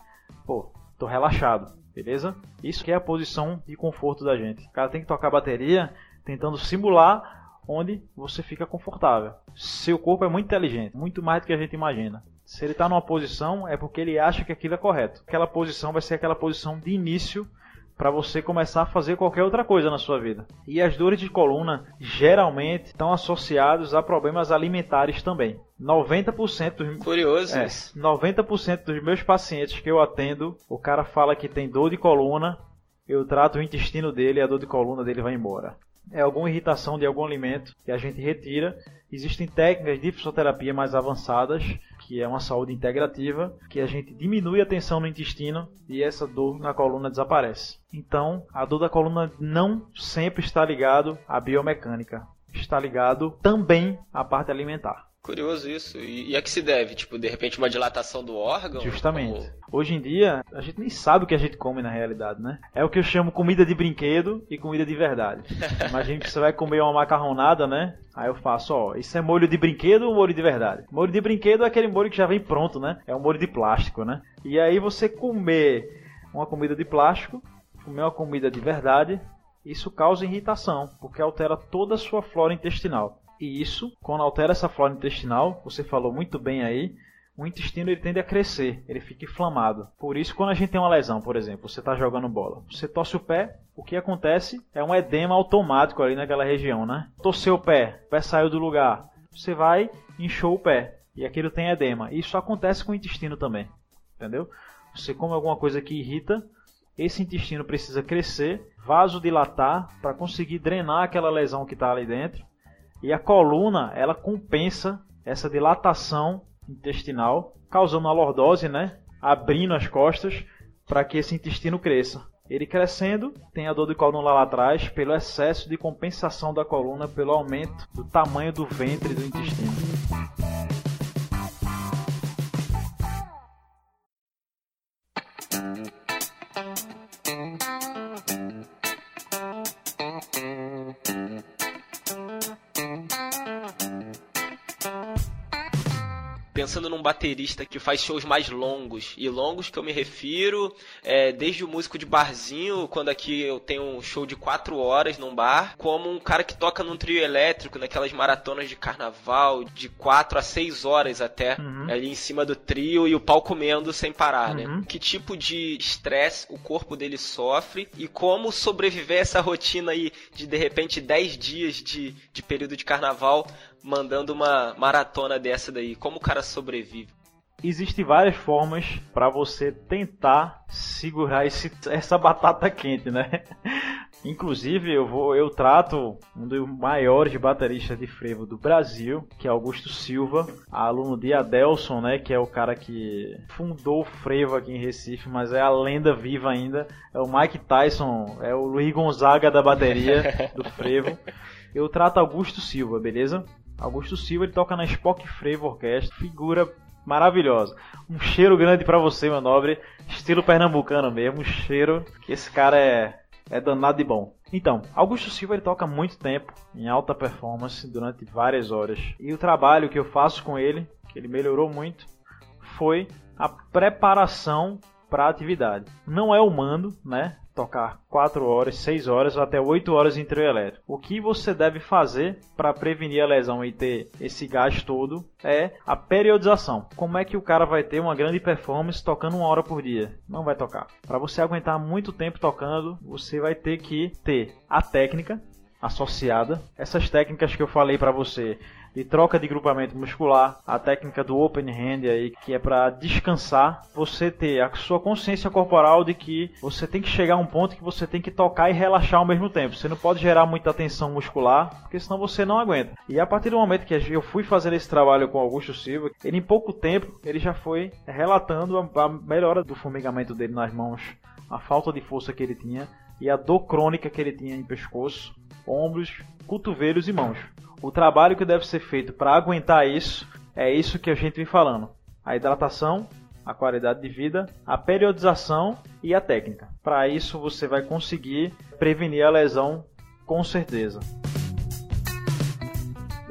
pô, tô relaxado, beleza? Isso que é a posição de conforto da gente. O cara tem que tocar bateria tentando simular onde você fica confortável. Seu corpo é muito inteligente, muito mais do que a gente imagina. Se ele está numa posição, é porque ele acha que aquilo é correto. Aquela posição vai ser aquela posição de início para você começar a fazer qualquer outra coisa na sua vida. E as dores de coluna geralmente estão associadas a problemas alimentares também. 90% dos Curioso é, 90% dos meus pacientes que eu atendo, o cara fala que tem dor de coluna, eu trato o intestino dele e a dor de coluna dele vai embora é alguma irritação de algum alimento que a gente retira. Existem técnicas de fisioterapia mais avançadas, que é uma saúde integrativa, que a gente diminui a tensão no intestino e essa dor na coluna desaparece. Então, a dor da coluna não sempre está ligado à biomecânica, está ligado também à parte alimentar. Curioso isso. E, e a que se deve? Tipo, de repente uma dilatação do órgão? Justamente. Hoje em dia, a gente nem sabe o que a gente come na realidade, né? É o que eu chamo comida de brinquedo e comida de verdade. Imagina que você vai comer uma macarronada, né? Aí eu faço, ó, isso é molho de brinquedo ou molho de verdade? Molho de brinquedo é aquele molho que já vem pronto, né? É um molho de plástico, né? E aí você comer uma comida de plástico, comer uma comida de verdade, isso causa irritação, porque altera toda a sua flora intestinal. E isso, quando altera essa flora intestinal, você falou muito bem aí, o intestino ele tende a crescer, ele fica inflamado. Por isso, quando a gente tem uma lesão, por exemplo, você está jogando bola, você torce o pé, o que acontece é um edema automático ali naquela região, né? Torceu o pé, o pé saiu do lugar, você vai, inchou o pé, e aquilo tem edema. Isso acontece com o intestino também, entendeu? Você come alguma coisa que irrita, esse intestino precisa crescer, vasodilatar para conseguir drenar aquela lesão que está ali dentro e a coluna, ela compensa essa dilatação intestinal, causando uma lordose, né? Abrindo as costas para que esse intestino cresça. Ele crescendo, tem a dor de coluna lá atrás pelo excesso de compensação da coluna, pelo aumento do tamanho do ventre do intestino. Pensando num baterista que faz shows mais longos, e longos que eu me refiro, é, desde o músico de barzinho, quando aqui eu tenho um show de 4 horas num bar, como um cara que toca num trio elétrico, naquelas maratonas de carnaval, de 4 a 6 horas até, uhum. ali em cima do trio e o pau comendo sem parar, né? uhum. né? Que tipo de estresse o corpo dele sofre e como sobreviver a essa rotina aí de de repente 10 dias de, de período de carnaval mandando uma maratona dessa daí? Como o cara sobrevive? Existem várias formas para você tentar segurar esse, essa batata quente, né? Inclusive, eu vou, eu trato um dos maiores bateristas de frevo do Brasil, que é Augusto Silva, aluno de Adelson, né, que é o cara que fundou o frevo aqui em Recife, mas é a lenda viva ainda. É o Mike Tyson, é o Luiz Gonzaga da bateria do frevo. Eu trato Augusto Silva, beleza? Augusto Silva, ele toca na Spock Frevo Orquestra, figura maravilhosa. Um cheiro grande para você, meu nobre, estilo pernambucano mesmo, um cheiro que esse cara é, é danado de bom. Então, Augusto Silva ele toca muito tempo em alta performance durante várias horas. E o trabalho que eu faço com ele, que ele melhorou muito, foi a preparação para a atividade. Não é o mando, né? Tocar 4 horas, 6 horas ou até 8 horas em trio elétrico. O que você deve fazer para prevenir a lesão e ter esse gás todo é a periodização. Como é que o cara vai ter uma grande performance tocando uma hora por dia? Não vai tocar. Para você aguentar muito tempo tocando, você vai ter que ter a técnica associada. Essas técnicas que eu falei para você de troca de grupamento muscular, a técnica do open hand aí, que é para descansar, você ter a sua consciência corporal de que você tem que chegar a um ponto que você tem que tocar e relaxar ao mesmo tempo. Você não pode gerar muita tensão muscular, porque senão você não aguenta. E a partir do momento que eu fui fazer esse trabalho com Augusto Silva, ele em pouco tempo ele já foi relatando a melhora do formigamento dele nas mãos, a falta de força que ele tinha e a dor crônica que ele tinha em pescoço, ombros, cotovelos e mãos. O trabalho que deve ser feito para aguentar isso é isso que a gente vem falando: a hidratação, a qualidade de vida, a periodização e a técnica. Para isso você vai conseguir prevenir a lesão com certeza.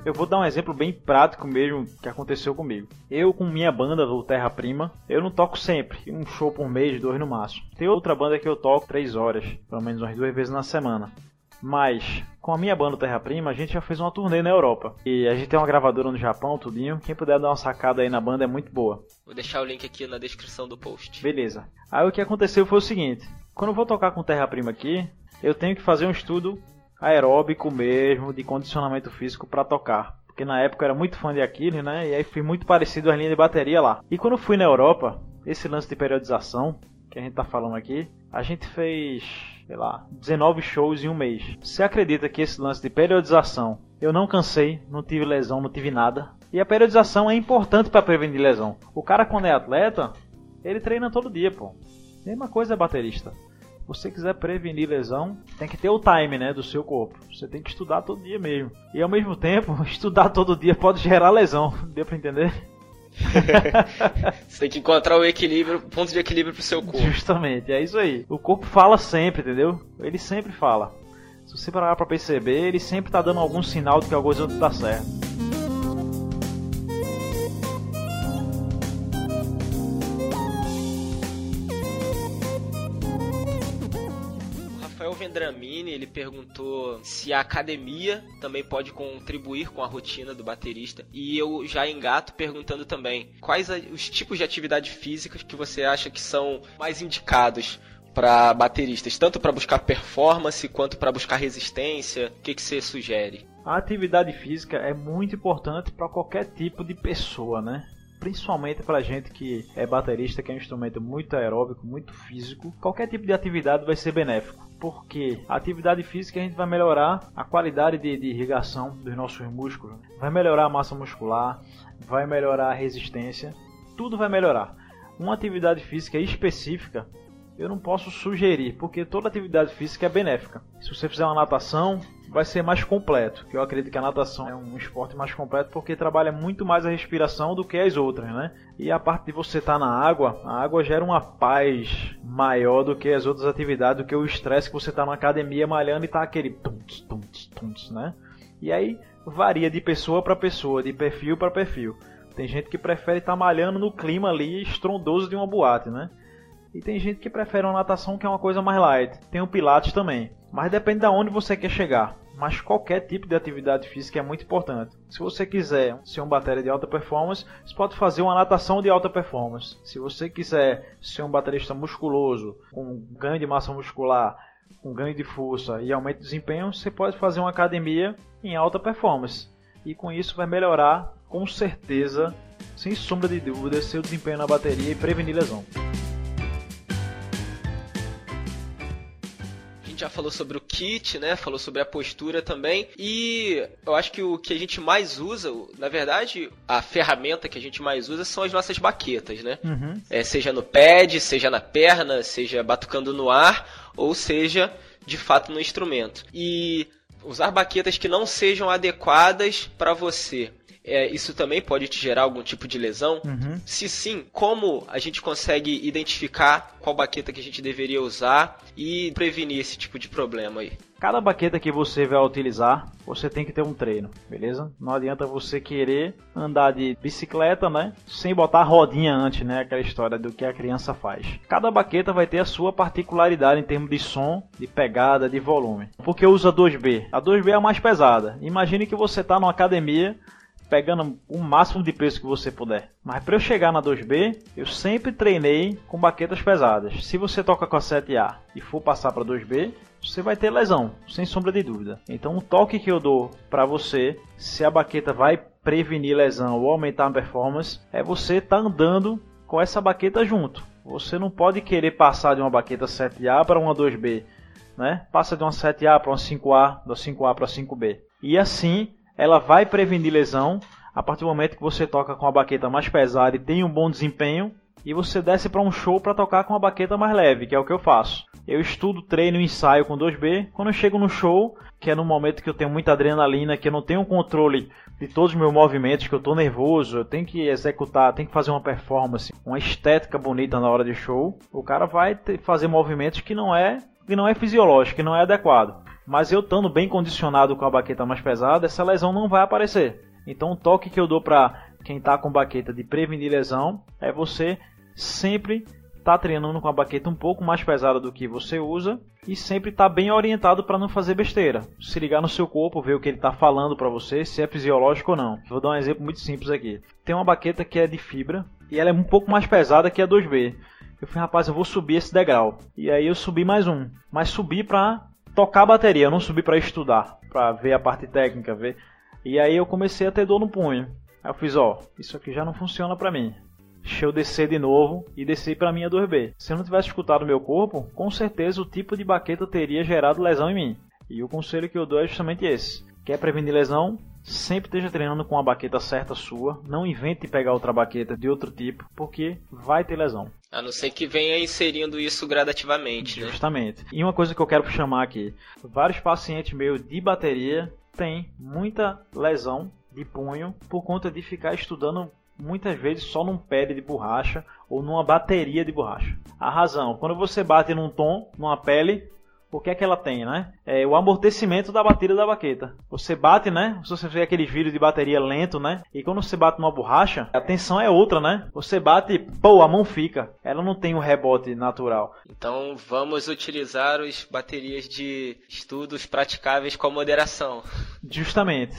Eu vou dar um exemplo bem prático mesmo que aconteceu comigo. Eu com minha banda do Terra Prima, eu não toco sempre, um show por mês, dois no máximo. Tem outra banda que eu toco três horas, pelo menos umas duas vezes na semana. Mas com a minha banda Terra Prima, a gente já fez uma turnê na Europa. E a gente tem uma gravadora no Japão, tudinho. Quem puder dar uma sacada aí na banda é muito boa. Vou deixar o link aqui na descrição do post. Beleza. Aí o que aconteceu foi o seguinte: quando eu vou tocar com Terra Prima aqui, eu tenho que fazer um estudo aeróbico mesmo, de condicionamento físico para tocar. Porque na época eu era muito fã de Aquiles, né? E aí fui muito parecido às linhas de bateria lá. E quando fui na Europa, esse lance de periodização, que a gente tá falando aqui, a gente fez sei lá, 19 shows em um mês. Você acredita que esse lance de periodização, eu não cansei, não tive lesão, não tive nada. E a periodização é importante para prevenir lesão. O cara quando é atleta, ele treina todo dia, pô. Mesma coisa é baterista. Se você quiser prevenir lesão, tem que ter o time, né, do seu corpo. Você tem que estudar todo dia mesmo. E ao mesmo tempo, estudar todo dia pode gerar lesão. Deu para entender? Você tem que encontrar o equilíbrio, o ponto de equilíbrio pro seu corpo. Justamente, é isso aí. O corpo fala sempre, entendeu? Ele sempre fala. Se você parar pra perceber, ele sempre tá dando algum sinal de que alguma coisa não tá certo. Vendramini, ele perguntou se a academia também pode contribuir com a rotina do baterista. E eu já engato perguntando também quais os tipos de atividade física que você acha que são mais indicados para bateristas, tanto para buscar performance quanto para buscar resistência. O que, que você sugere? A atividade física é muito importante para qualquer tipo de pessoa, né? principalmente para gente que é baterista, que é um instrumento muito aeróbico, muito físico, qualquer tipo de atividade vai ser benéfico. Porque a atividade física a gente vai melhorar a qualidade de, de irrigação dos nossos músculos, vai melhorar a massa muscular, vai melhorar a resistência, tudo vai melhorar. Uma atividade física específica eu não posso sugerir, porque toda atividade física é benéfica. Se você fizer uma natação, vai ser mais completo. Que eu acredito que a natação é um esporte mais completo porque trabalha muito mais a respiração do que as outras, né? E a parte de você estar tá na água, a água gera uma paz maior do que as outras atividades, do que o estresse que você está na academia malhando e tá aquele tunts, tunts, tunts, né? E aí varia de pessoa para pessoa, de perfil para perfil. Tem gente que prefere estar tá malhando no clima ali estrondoso de uma boate, né? E tem gente que prefere uma natação que é uma coisa mais light. Tem o pilates também. Mas depende de onde você quer chegar. Mas qualquer tipo de atividade física é muito importante. Se você quiser ser um baterista de alta performance, você pode fazer uma natação de alta performance. Se você quiser ser um baterista musculoso, com ganho de massa muscular, com ganho de força e aumento de desempenho, você pode fazer uma academia em alta performance. E com isso vai melhorar, com certeza, sem sombra de dúvida, seu desempenho na bateria e prevenir lesão. Já falou sobre o kit, né? Falou sobre a postura também. E eu acho que o que a gente mais usa, na verdade, a ferramenta que a gente mais usa são as nossas baquetas, né? Uhum. É, seja no pad, seja na perna, seja batucando no ar, ou seja, de fato no instrumento. E usar baquetas que não sejam adequadas para você é, isso também pode te gerar algum tipo de lesão? Uhum. Se sim, como a gente consegue identificar qual baqueta que a gente deveria usar e prevenir esse tipo de problema aí? Cada baqueta que você vai utilizar, você tem que ter um treino, beleza? Não adianta você querer andar de bicicleta, né? Sem botar rodinha antes, né? Aquela história do que a criança faz. Cada baqueta vai ter a sua particularidade em termos de som, de pegada, de volume. Porque usa 2B. A 2B é a mais pesada. Imagine que você está numa academia pegando o máximo de peso que você puder. Mas para eu chegar na 2B, eu sempre treinei com baquetas pesadas. Se você toca com a 7A e for passar para 2B, você vai ter lesão, sem sombra de dúvida. Então, o toque que eu dou para você, se a baqueta vai prevenir lesão ou aumentar a performance, é você estar tá andando com essa baqueta junto. Você não pode querer passar de uma baqueta 7A para uma 2B, né? Passa de uma 7A para uma 5A, da 5A para 5B. E assim, ela vai prevenir lesão a partir do momento que você toca com a baqueta mais pesada e tem um bom desempenho, e você desce para um show para tocar com a baqueta mais leve, que é o que eu faço. Eu estudo, treino, ensaio com 2B. Quando eu chego no show, que é no momento que eu tenho muita adrenalina, que eu não tenho controle de todos os meus movimentos, que eu estou nervoso, eu tenho que executar, tenho que fazer uma performance, uma estética bonita na hora de show, o cara vai fazer movimentos que não é que não é fisiológico, que não é adequado. Mas eu estando bem condicionado com a baqueta mais pesada, essa lesão não vai aparecer. Então o toque que eu dou para quem está com baqueta de prevenir lesão é você sempre estar tá treinando com a baqueta um pouco mais pesada do que você usa e sempre estar tá bem orientado para não fazer besteira. Se ligar no seu corpo, ver o que ele está falando para você, se é fisiológico ou não. Vou dar um exemplo muito simples aqui. Tem uma baqueta que é de fibra e ela é um pouco mais pesada que a 2B. Eu falei, rapaz, eu vou subir esse degrau. E aí eu subi mais um. Mas subi para tocar a bateria, eu não subi para estudar, para ver a parte técnica, ver e aí eu comecei a ter dor no punho. Aí eu fiz, ó, isso aqui já não funciona pra mim. Deixa eu descer de novo e descer para minha 2B. Se eu não tivesse escutado meu corpo, com certeza o tipo de baqueta teria gerado lesão em mim. E o conselho que eu dou é justamente esse. Quer prevenir lesão? Sempre esteja treinando com a baqueta certa sua. Não invente pegar outra baqueta de outro tipo, porque vai ter lesão. A não ser que venha inserindo isso gradativamente, né? Justamente. E uma coisa que eu quero chamar aqui: vários pacientes meus de bateria tem muita lesão de punho por conta de ficar estudando muitas vezes só num pad de borracha ou numa bateria de borracha. A razão, quando você bate num tom, numa pele, o que é que ela tem, né? É o amortecimento da batida da baqueta. Você bate, né? Se você vê aqueles vídeos de bateria lento, né? E quando você bate numa borracha, a tensão é outra, né? Você bate, pô, a mão fica. Ela não tem um rebote natural. Então vamos utilizar os baterias de estudos praticáveis com moderação. Justamente.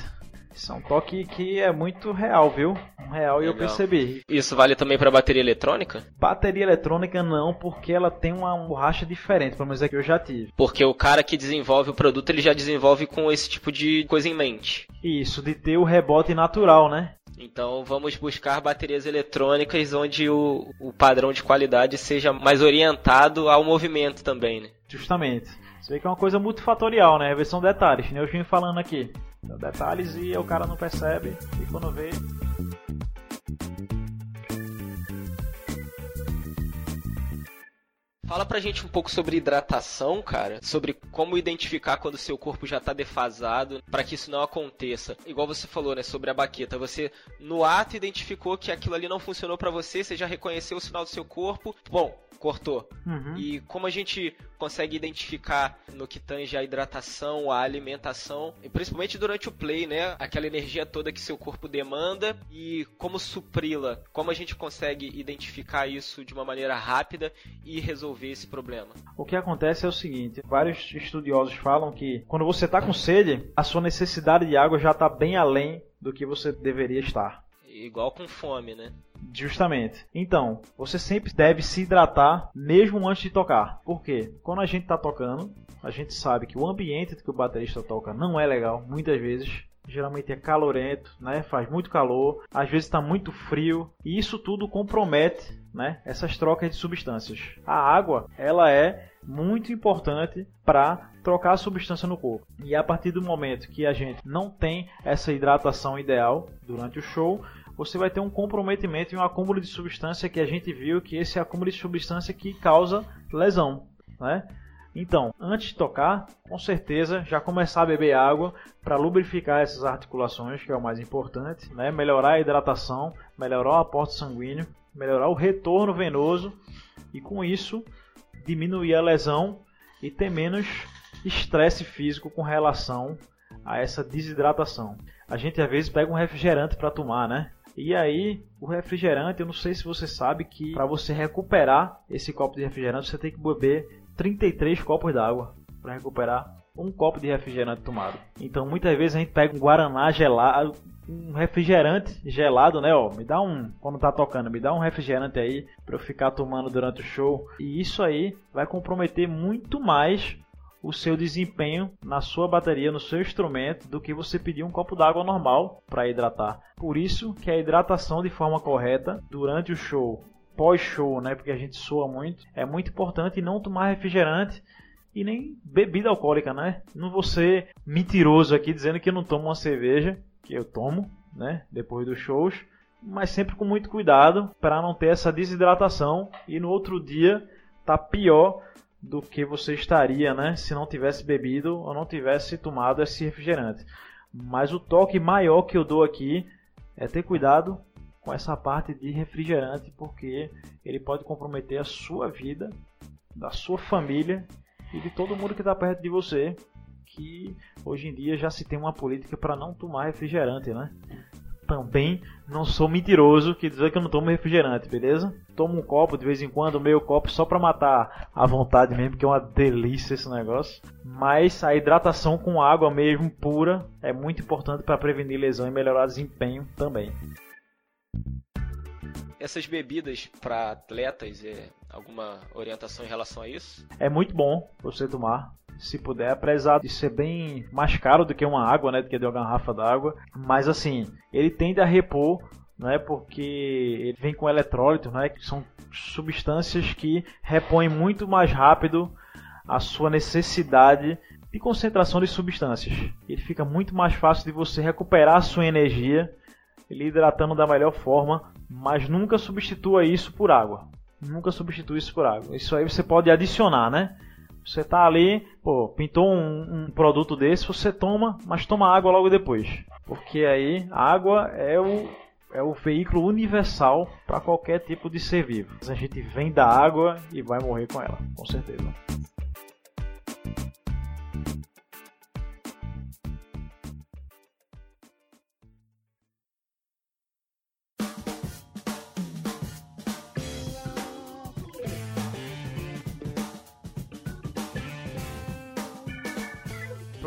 Isso é um toque que é muito real, viu? Real e eu percebi. Isso vale também para bateria eletrônica? Bateria eletrônica não, porque ela tem uma borracha diferente, pelo menos é que eu já tive. Porque o cara que desenvolve o produto, ele já desenvolve com esse tipo de coisa em mente. Isso, de ter o rebote natural, né? Então vamos buscar baterias eletrônicas onde o, o padrão de qualidade seja mais orientado ao movimento também, né? Justamente. Você vê que é uma coisa multifatorial, né? Versão detalhes, né? Eu vim falando aqui. Detalhes e o cara não percebe e quando vê. Fala pra gente um pouco sobre hidratação, cara, sobre como identificar quando o seu corpo já tá defasado, para que isso não aconteça. Igual você falou, né, sobre a baqueta, você no ato identificou que aquilo ali não funcionou para você, você já reconheceu o sinal do seu corpo. Bom, cortou. Uhum. E como a gente consegue identificar no que tange a hidratação, a alimentação, e principalmente durante o play, né? Aquela energia toda que seu corpo demanda e como supri-la. Como a gente consegue identificar isso de uma maneira rápida e resolver esse problema? O que acontece é o seguinte: vários estudiosos falam que quando você está com sede, a sua necessidade de água já está bem além do que você deveria estar. Igual com fome, né? Justamente. Então, você sempre deve se hidratar mesmo antes de tocar. Por quê? Quando a gente está tocando, a gente sabe que o ambiente que o baterista toca não é legal, muitas vezes. Geralmente é calorento, né? Faz muito calor, às vezes está muito frio e isso tudo compromete, né? Essas trocas de substâncias. A água, ela é muito importante para trocar a substância no corpo. E a partir do momento que a gente não tem essa hidratação ideal durante o show, você vai ter um comprometimento e um acúmulo de substância que a gente viu que esse acúmulo de substância que causa lesão, né? Então, antes de tocar, com certeza já começar a beber água para lubrificar essas articulações, que é o mais importante, né? Melhorar a hidratação, melhorar o aporte sanguíneo, melhorar o retorno venoso e com isso diminuir a lesão e ter menos estresse físico com relação a essa desidratação. A gente às vezes pega um refrigerante para tomar, né? E aí, o refrigerante, eu não sei se você sabe que para você recuperar esse copo de refrigerante, você tem que beber 33 copos d'água para recuperar um copo de refrigerante tomado. Então, muitas vezes a gente pega um guaraná gelado, um refrigerante gelado, né, ó, me dá um, quando tá tocando, me dá um refrigerante aí para eu ficar tomando durante o show. E isso aí vai comprometer muito mais o seu desempenho na sua bateria, no seu instrumento, do que você pedir um copo d'água normal para hidratar. Por isso que a hidratação de forma correta durante o show, pós-show, né, porque a gente soa muito, é muito importante não tomar refrigerante e nem bebida alcoólica, né? Não vou ser mentiroso aqui dizendo que eu não tomo uma cerveja, que eu tomo, né, depois dos shows, mas sempre com muito cuidado para não ter essa desidratação e no outro dia tá pior do que você estaria, né, se não tivesse bebido ou não tivesse tomado esse refrigerante. Mas o toque maior que eu dou aqui é ter cuidado com essa parte de refrigerante, porque ele pode comprometer a sua vida, da sua família e de todo mundo que está perto de você. Que hoje em dia já se tem uma política para não tomar refrigerante, né? também não sou mentiroso que dizer que eu não tomo refrigerante, beleza? Tomo um copo de vez em quando, meio copo, só pra matar a vontade mesmo, que é uma delícia esse negócio. Mas a hidratação com água mesmo, pura, é muito importante para prevenir lesão e melhorar desempenho também. Essas bebidas para atletas, é alguma orientação em relação a isso? É muito bom você tomar se puder, apesar de ser bem mais caro do que uma água, né, do que de uma garrafa d'água, mas assim, ele tende a repor, né, porque ele vem com eletrólitos, né, que são substâncias que repõem muito mais rápido a sua necessidade de concentração de substâncias. Ele fica muito mais fácil de você recuperar a sua energia, ele hidratando da melhor forma, mas nunca substitua isso por água. Nunca substitui isso por água. Isso aí você pode adicionar, né? Você tá ali, pô, pintou um, um, produto desse, você toma, mas toma água logo depois. Porque aí a água é o, é o veículo universal para qualquer tipo de ser vivo. A gente vem da água e vai morrer com ela, com certeza.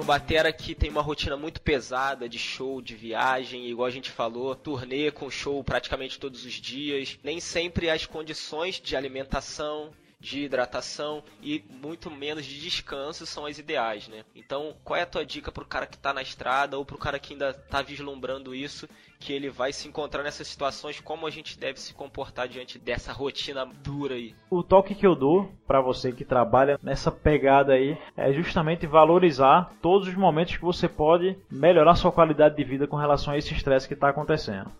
Batera que tem uma rotina muito pesada de show, de viagem, igual a gente falou, turnê com show praticamente todos os dias, nem sempre as condições de alimentação, de hidratação e muito menos de descanso são as ideais, né? Então, qual é a tua dica pro cara que tá na estrada ou pro cara que ainda tá vislumbrando isso, que ele vai se encontrar nessas situações, como a gente deve se comportar diante dessa rotina dura aí? O toque que eu dou para você que trabalha nessa pegada aí é justamente valorizar todos os momentos que você pode melhorar sua qualidade de vida com relação a esse estresse que está acontecendo.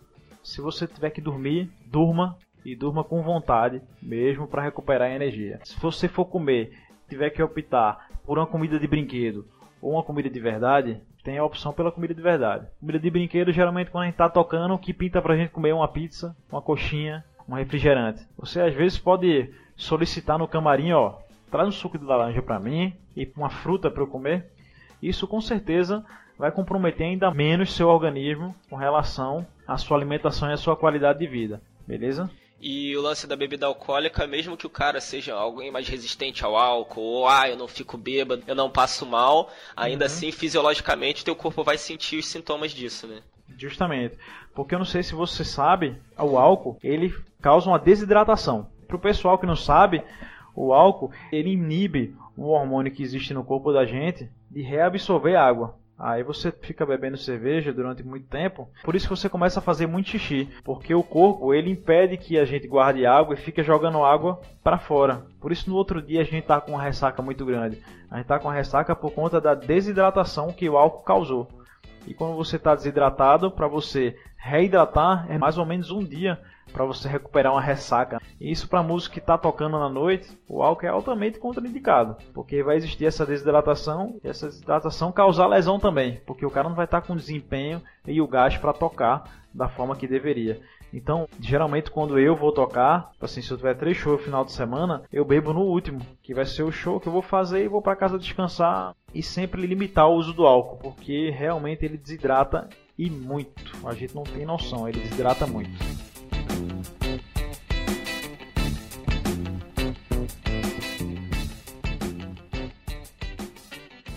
Se você tiver que dormir, durma e durma com vontade, mesmo para recuperar a energia. Se você for comer, tiver que optar por uma comida de brinquedo ou uma comida de verdade, tem a opção pela comida de verdade. Comida de brinquedo, geralmente quando a gente tá tocando, o que pinta pra gente comer é uma pizza, uma coxinha, um refrigerante. Você às vezes pode solicitar no camarim, ó, traz um suco de laranja para mim e uma fruta para eu comer. Isso com certeza vai comprometer ainda menos seu organismo com relação à sua alimentação e à sua qualidade de vida. Beleza? E o lance da bebida alcoólica, mesmo que o cara seja alguém mais resistente ao álcool, ou ah, eu não fico bêbado, eu não passo mal, ainda uhum. assim, fisiologicamente, teu corpo vai sentir os sintomas disso, né? Justamente. Porque eu não sei se você sabe, o álcool, ele causa uma desidratação. Para o pessoal que não sabe, o álcool, ele inibe um hormônio que existe no corpo da gente de reabsorver água. Aí você fica bebendo cerveja durante muito tempo, por isso que você começa a fazer muito xixi, porque o corpo ele impede que a gente guarde água e fica jogando água para fora. Por isso no outro dia a gente tá com uma ressaca muito grande. A gente tá com uma ressaca por conta da desidratação que o álcool causou. E quando você está desidratado, para você reidratar é mais ou menos um dia para você recuperar uma ressaca. E isso para música que está tocando na noite, o álcool é altamente contraindicado, porque vai existir essa desidratação e essa desidratação causar lesão também, porque o cara não vai estar tá com desempenho e o gás para tocar da forma que deveria. Então, geralmente quando eu vou tocar, assim, se eu tiver três shows no final de semana, eu bebo no último, que vai ser o show que eu vou fazer e vou para casa descansar e sempre limitar o uso do álcool, porque realmente ele desidrata e muito. A gente não tem noção, ele desidrata muito.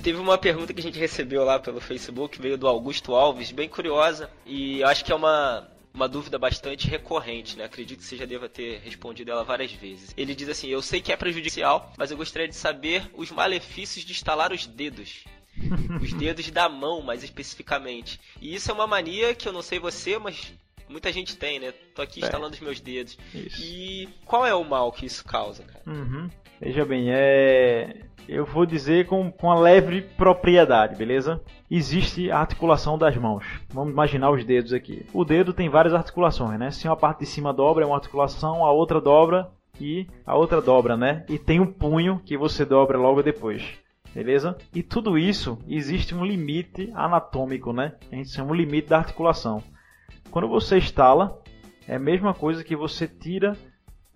Teve uma pergunta que a gente recebeu lá pelo Facebook, veio do Augusto Alves, bem curiosa, e acho que é uma uma dúvida bastante recorrente, né? Acredito que você já deva ter respondido ela várias vezes. Ele diz assim: Eu sei que é prejudicial, mas eu gostaria de saber os malefícios de instalar os dedos. os dedos da mão, mais especificamente. E isso é uma mania que eu não sei você, mas muita gente tem, né? Tô aqui é. instalando os meus dedos. Isso. E qual é o mal que isso causa, cara? Uhum. Veja bem, é eu vou dizer com, com a leve propriedade, beleza? Existe a articulação das mãos. Vamos imaginar os dedos aqui. O dedo tem várias articulações, né? Se uma parte de cima dobra é uma articulação, a outra dobra e a outra dobra, né? E tem um punho que você dobra logo depois. Beleza? E tudo isso existe um limite anatômico, né? A gente chama o limite da articulação. Quando você instala, é a mesma coisa que você tira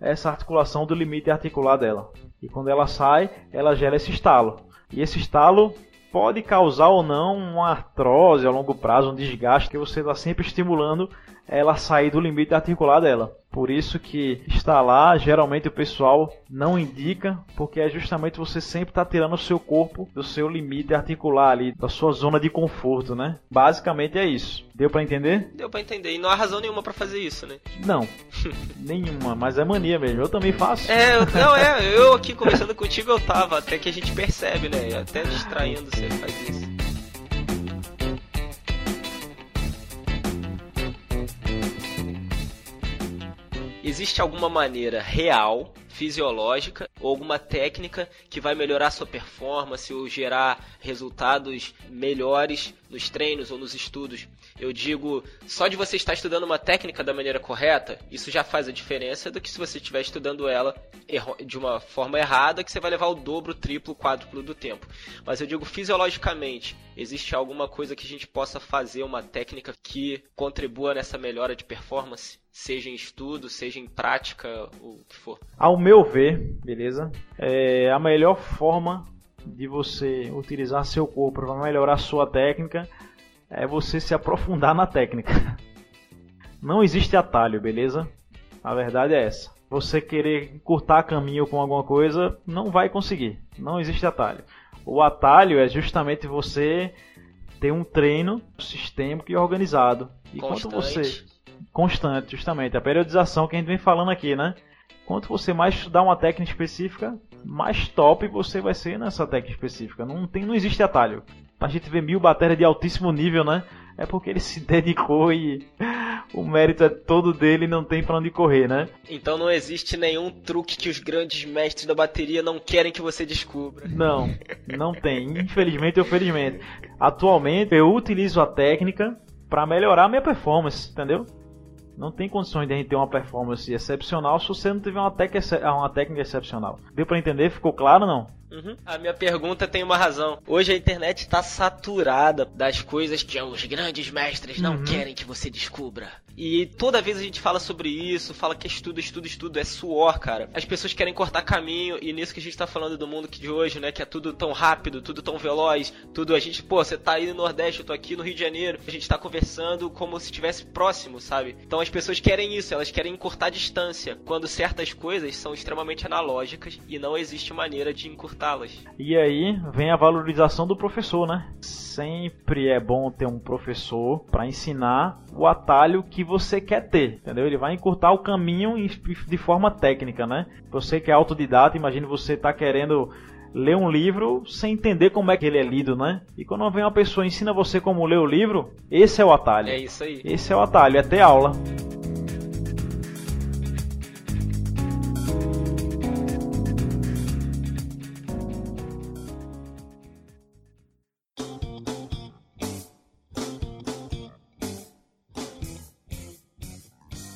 essa articulação do limite articular dela. E quando ela sai, ela gera esse estalo. E esse estalo pode causar ou não uma artrose a longo prazo, um desgaste que você está sempre estimulando ela sair do limite articular dela. Por isso que está lá, geralmente o pessoal não indica, porque é justamente você sempre está tirando o seu corpo do seu limite articular ali, da sua zona de conforto, né? Basicamente é isso. Deu para entender? Deu para entender. E não há razão nenhuma para fazer isso, né? Não. nenhuma, mas é mania mesmo. Eu também faço. É, eu, não é, eu aqui conversando contigo eu tava, até que a gente percebe, né? Até distraindo você faz isso. Existe alguma maneira real, fisiológica ou alguma técnica que vai melhorar sua performance ou gerar resultados melhores nos treinos ou nos estudos. Eu digo, só de você estar estudando uma técnica da maneira correta, isso já faz a diferença do que se você estiver estudando ela de uma forma errada, que você vai levar o dobro, o triplo, o quádruplo do tempo. Mas eu digo fisiologicamente, existe alguma coisa que a gente possa fazer, uma técnica que contribua nessa melhora de performance? seja em estudo, seja em prática, o que for? Ao meu ver, beleza? É a melhor forma de você utilizar seu corpo para melhorar sua técnica é você se aprofundar na técnica. Não existe atalho, beleza? A verdade é essa. Você querer cortar caminho com alguma coisa, não vai conseguir. Não existe atalho. O atalho é justamente você ter um treino sistêmico e organizado. E Constante. quanto você constante, justamente. A periodização que a gente vem falando aqui, né? Quanto você mais estudar uma técnica específica, mais top você vai ser nessa técnica específica. Não, tem, não existe atalho. A gente vê mil baterias de altíssimo nível, né? É porque ele se dedicou e o mérito é todo dele e não tem pra onde correr, né? Então não existe nenhum truque que os grandes mestres da bateria não querem que você descubra. Não, não tem. Infelizmente ou felizmente. Atualmente eu utilizo a técnica para melhorar a minha performance, entendeu? Não tem condições de a gente ter uma performance excepcional se você não tiver uma, uma técnica excepcional. Deu para entender? Ficou claro não? Uhum. A minha pergunta tem uma razão. Hoje a internet está saturada das coisas que os grandes mestres não uhum. querem que você descubra. E toda vez a gente fala sobre isso, fala que é estudo, estudo, estudo, é suor, cara. As pessoas querem cortar caminho, e nisso que a gente tá falando do mundo de hoje, né? Que é tudo tão rápido, tudo tão veloz, tudo a gente, pô, você tá aí no Nordeste, eu tô aqui no Rio de Janeiro, a gente tá conversando como se estivesse próximo, sabe? Então as pessoas querem isso, elas querem encurtar distância, quando certas coisas são extremamente analógicas e não existe maneira de encurtá-las. E aí vem a valorização do professor, né? Sempre é bom ter um professor para ensinar o atalho que você quer ter, entendeu? Ele vai encurtar o caminho de forma técnica, né? Você que é autodidata, imagine você tá querendo ler um livro sem entender como é que ele é lido, né? E quando vem uma pessoa e ensina você como ler o livro, esse é o atalho. É isso aí. Esse é o atalho, é ter aula.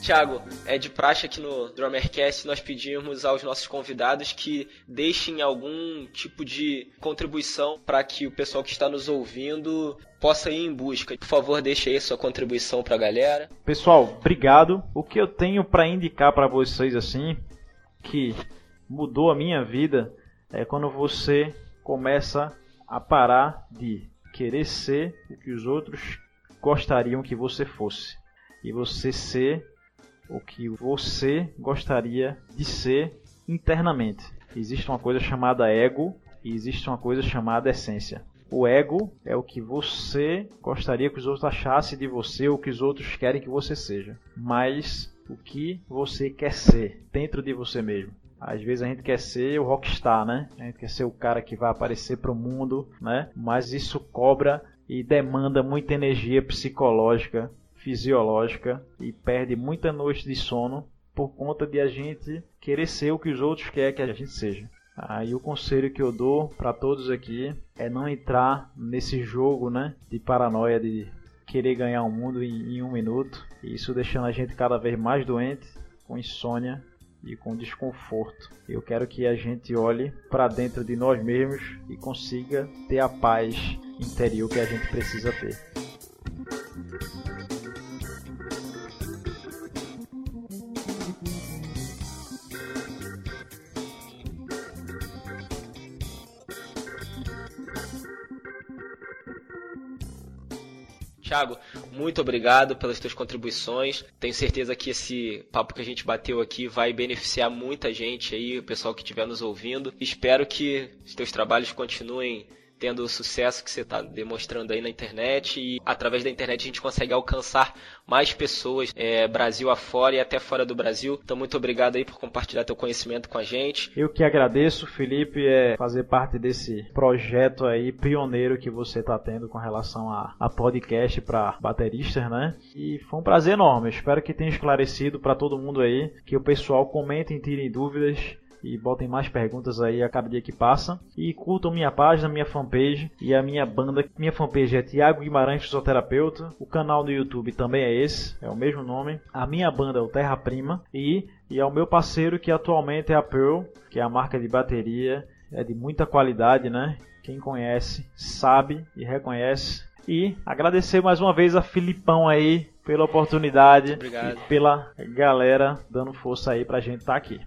Tiago, é de praxe aqui no Drummercast nós pedimos aos nossos convidados que deixem algum tipo de contribuição para que o pessoal que está nos ouvindo possa ir em busca. Por favor, deixe aí sua contribuição para a galera. Pessoal, obrigado. O que eu tenho para indicar para vocês assim, que mudou a minha vida, é quando você começa a parar de querer ser o que os outros gostariam que você fosse e você ser o que você gostaria de ser internamente. Existe uma coisa chamada ego e existe uma coisa chamada essência. O ego é o que você gostaria que os outros achassem de você ou que os outros querem que você seja. Mas o que você quer ser dentro de você mesmo. Às vezes a gente quer ser o rockstar, né? A gente quer ser o cara que vai aparecer para o mundo, né? Mas isso cobra e demanda muita energia psicológica, fisiológica e perde muita noite de sono por conta de a gente querer ser o que os outros querem que a gente seja. Aí o conselho que eu dou para todos aqui é não entrar nesse jogo, né, de paranoia de querer ganhar o mundo em, em um minuto. Isso deixando a gente cada vez mais doente, com insônia e com desconforto. Eu quero que a gente olhe para dentro de nós mesmos e consiga ter a paz interior que a gente precisa ter. Thiago, muito obrigado pelas tuas contribuições. Tenho certeza que esse papo que a gente bateu aqui vai beneficiar muita gente aí, o pessoal que estiver nos ouvindo. Espero que os teus trabalhos continuem tendo o sucesso que você está demonstrando aí na internet e através da internet a gente consegue alcançar mais pessoas é, Brasil afora e até fora do Brasil. Então muito obrigado aí por compartilhar teu conhecimento com a gente. Eu que agradeço, Felipe, é fazer parte desse projeto aí pioneiro que você está tendo com relação a, a podcast para bateristas, né? E foi um prazer enorme. espero que tenha esclarecido para todo mundo aí, que o pessoal comente e dúvidas e botem mais perguntas aí a cada dia que passa. E curtam minha página, minha fanpage e a minha banda. Minha fanpage é Tiago Guimarães Fisioterapeuta. O canal no YouTube também é esse, é o mesmo nome. A minha banda é o Terra Prima e, e é o meu parceiro que atualmente é a Pearl, que é a marca de bateria. É de muita qualidade, né? Quem conhece sabe e reconhece. E agradecer mais uma vez a Filipão aí pela oportunidade e pela galera dando força aí pra gente estar tá aqui.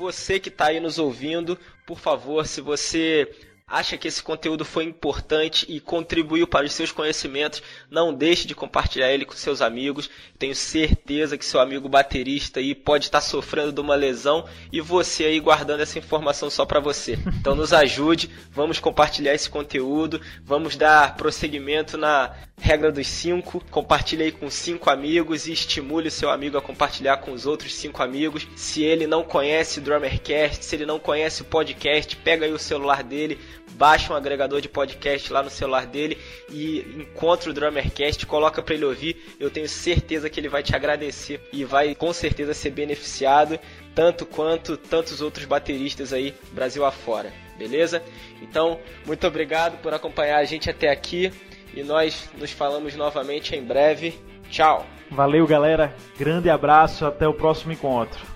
Você que está aí nos ouvindo, por favor, se você acha que esse conteúdo foi importante e contribuiu para os seus conhecimentos, não deixe de compartilhar ele com seus amigos. Tenho certeza que seu amigo baterista aí pode estar sofrendo de uma lesão e você aí guardando essa informação só para você. Então nos ajude, vamos compartilhar esse conteúdo, vamos dar prosseguimento na regra dos cinco. Compartilhe aí com cinco amigos e estimule seu amigo a compartilhar com os outros cinco amigos. Se ele não conhece o Drummercast, se ele não conhece o podcast, pega aí o celular dele, baixa um agregador de podcast lá no celular dele e encontra o Drummercast, coloca para ele ouvir. Eu tenho certeza que ele vai te agradecer e vai com certeza ser beneficiado, tanto quanto tantos outros bateristas aí Brasil afora. Beleza? Então, muito obrigado por acompanhar a gente até aqui e nós nos falamos novamente em breve. Tchau. Valeu, galera. Grande abraço, até o próximo encontro.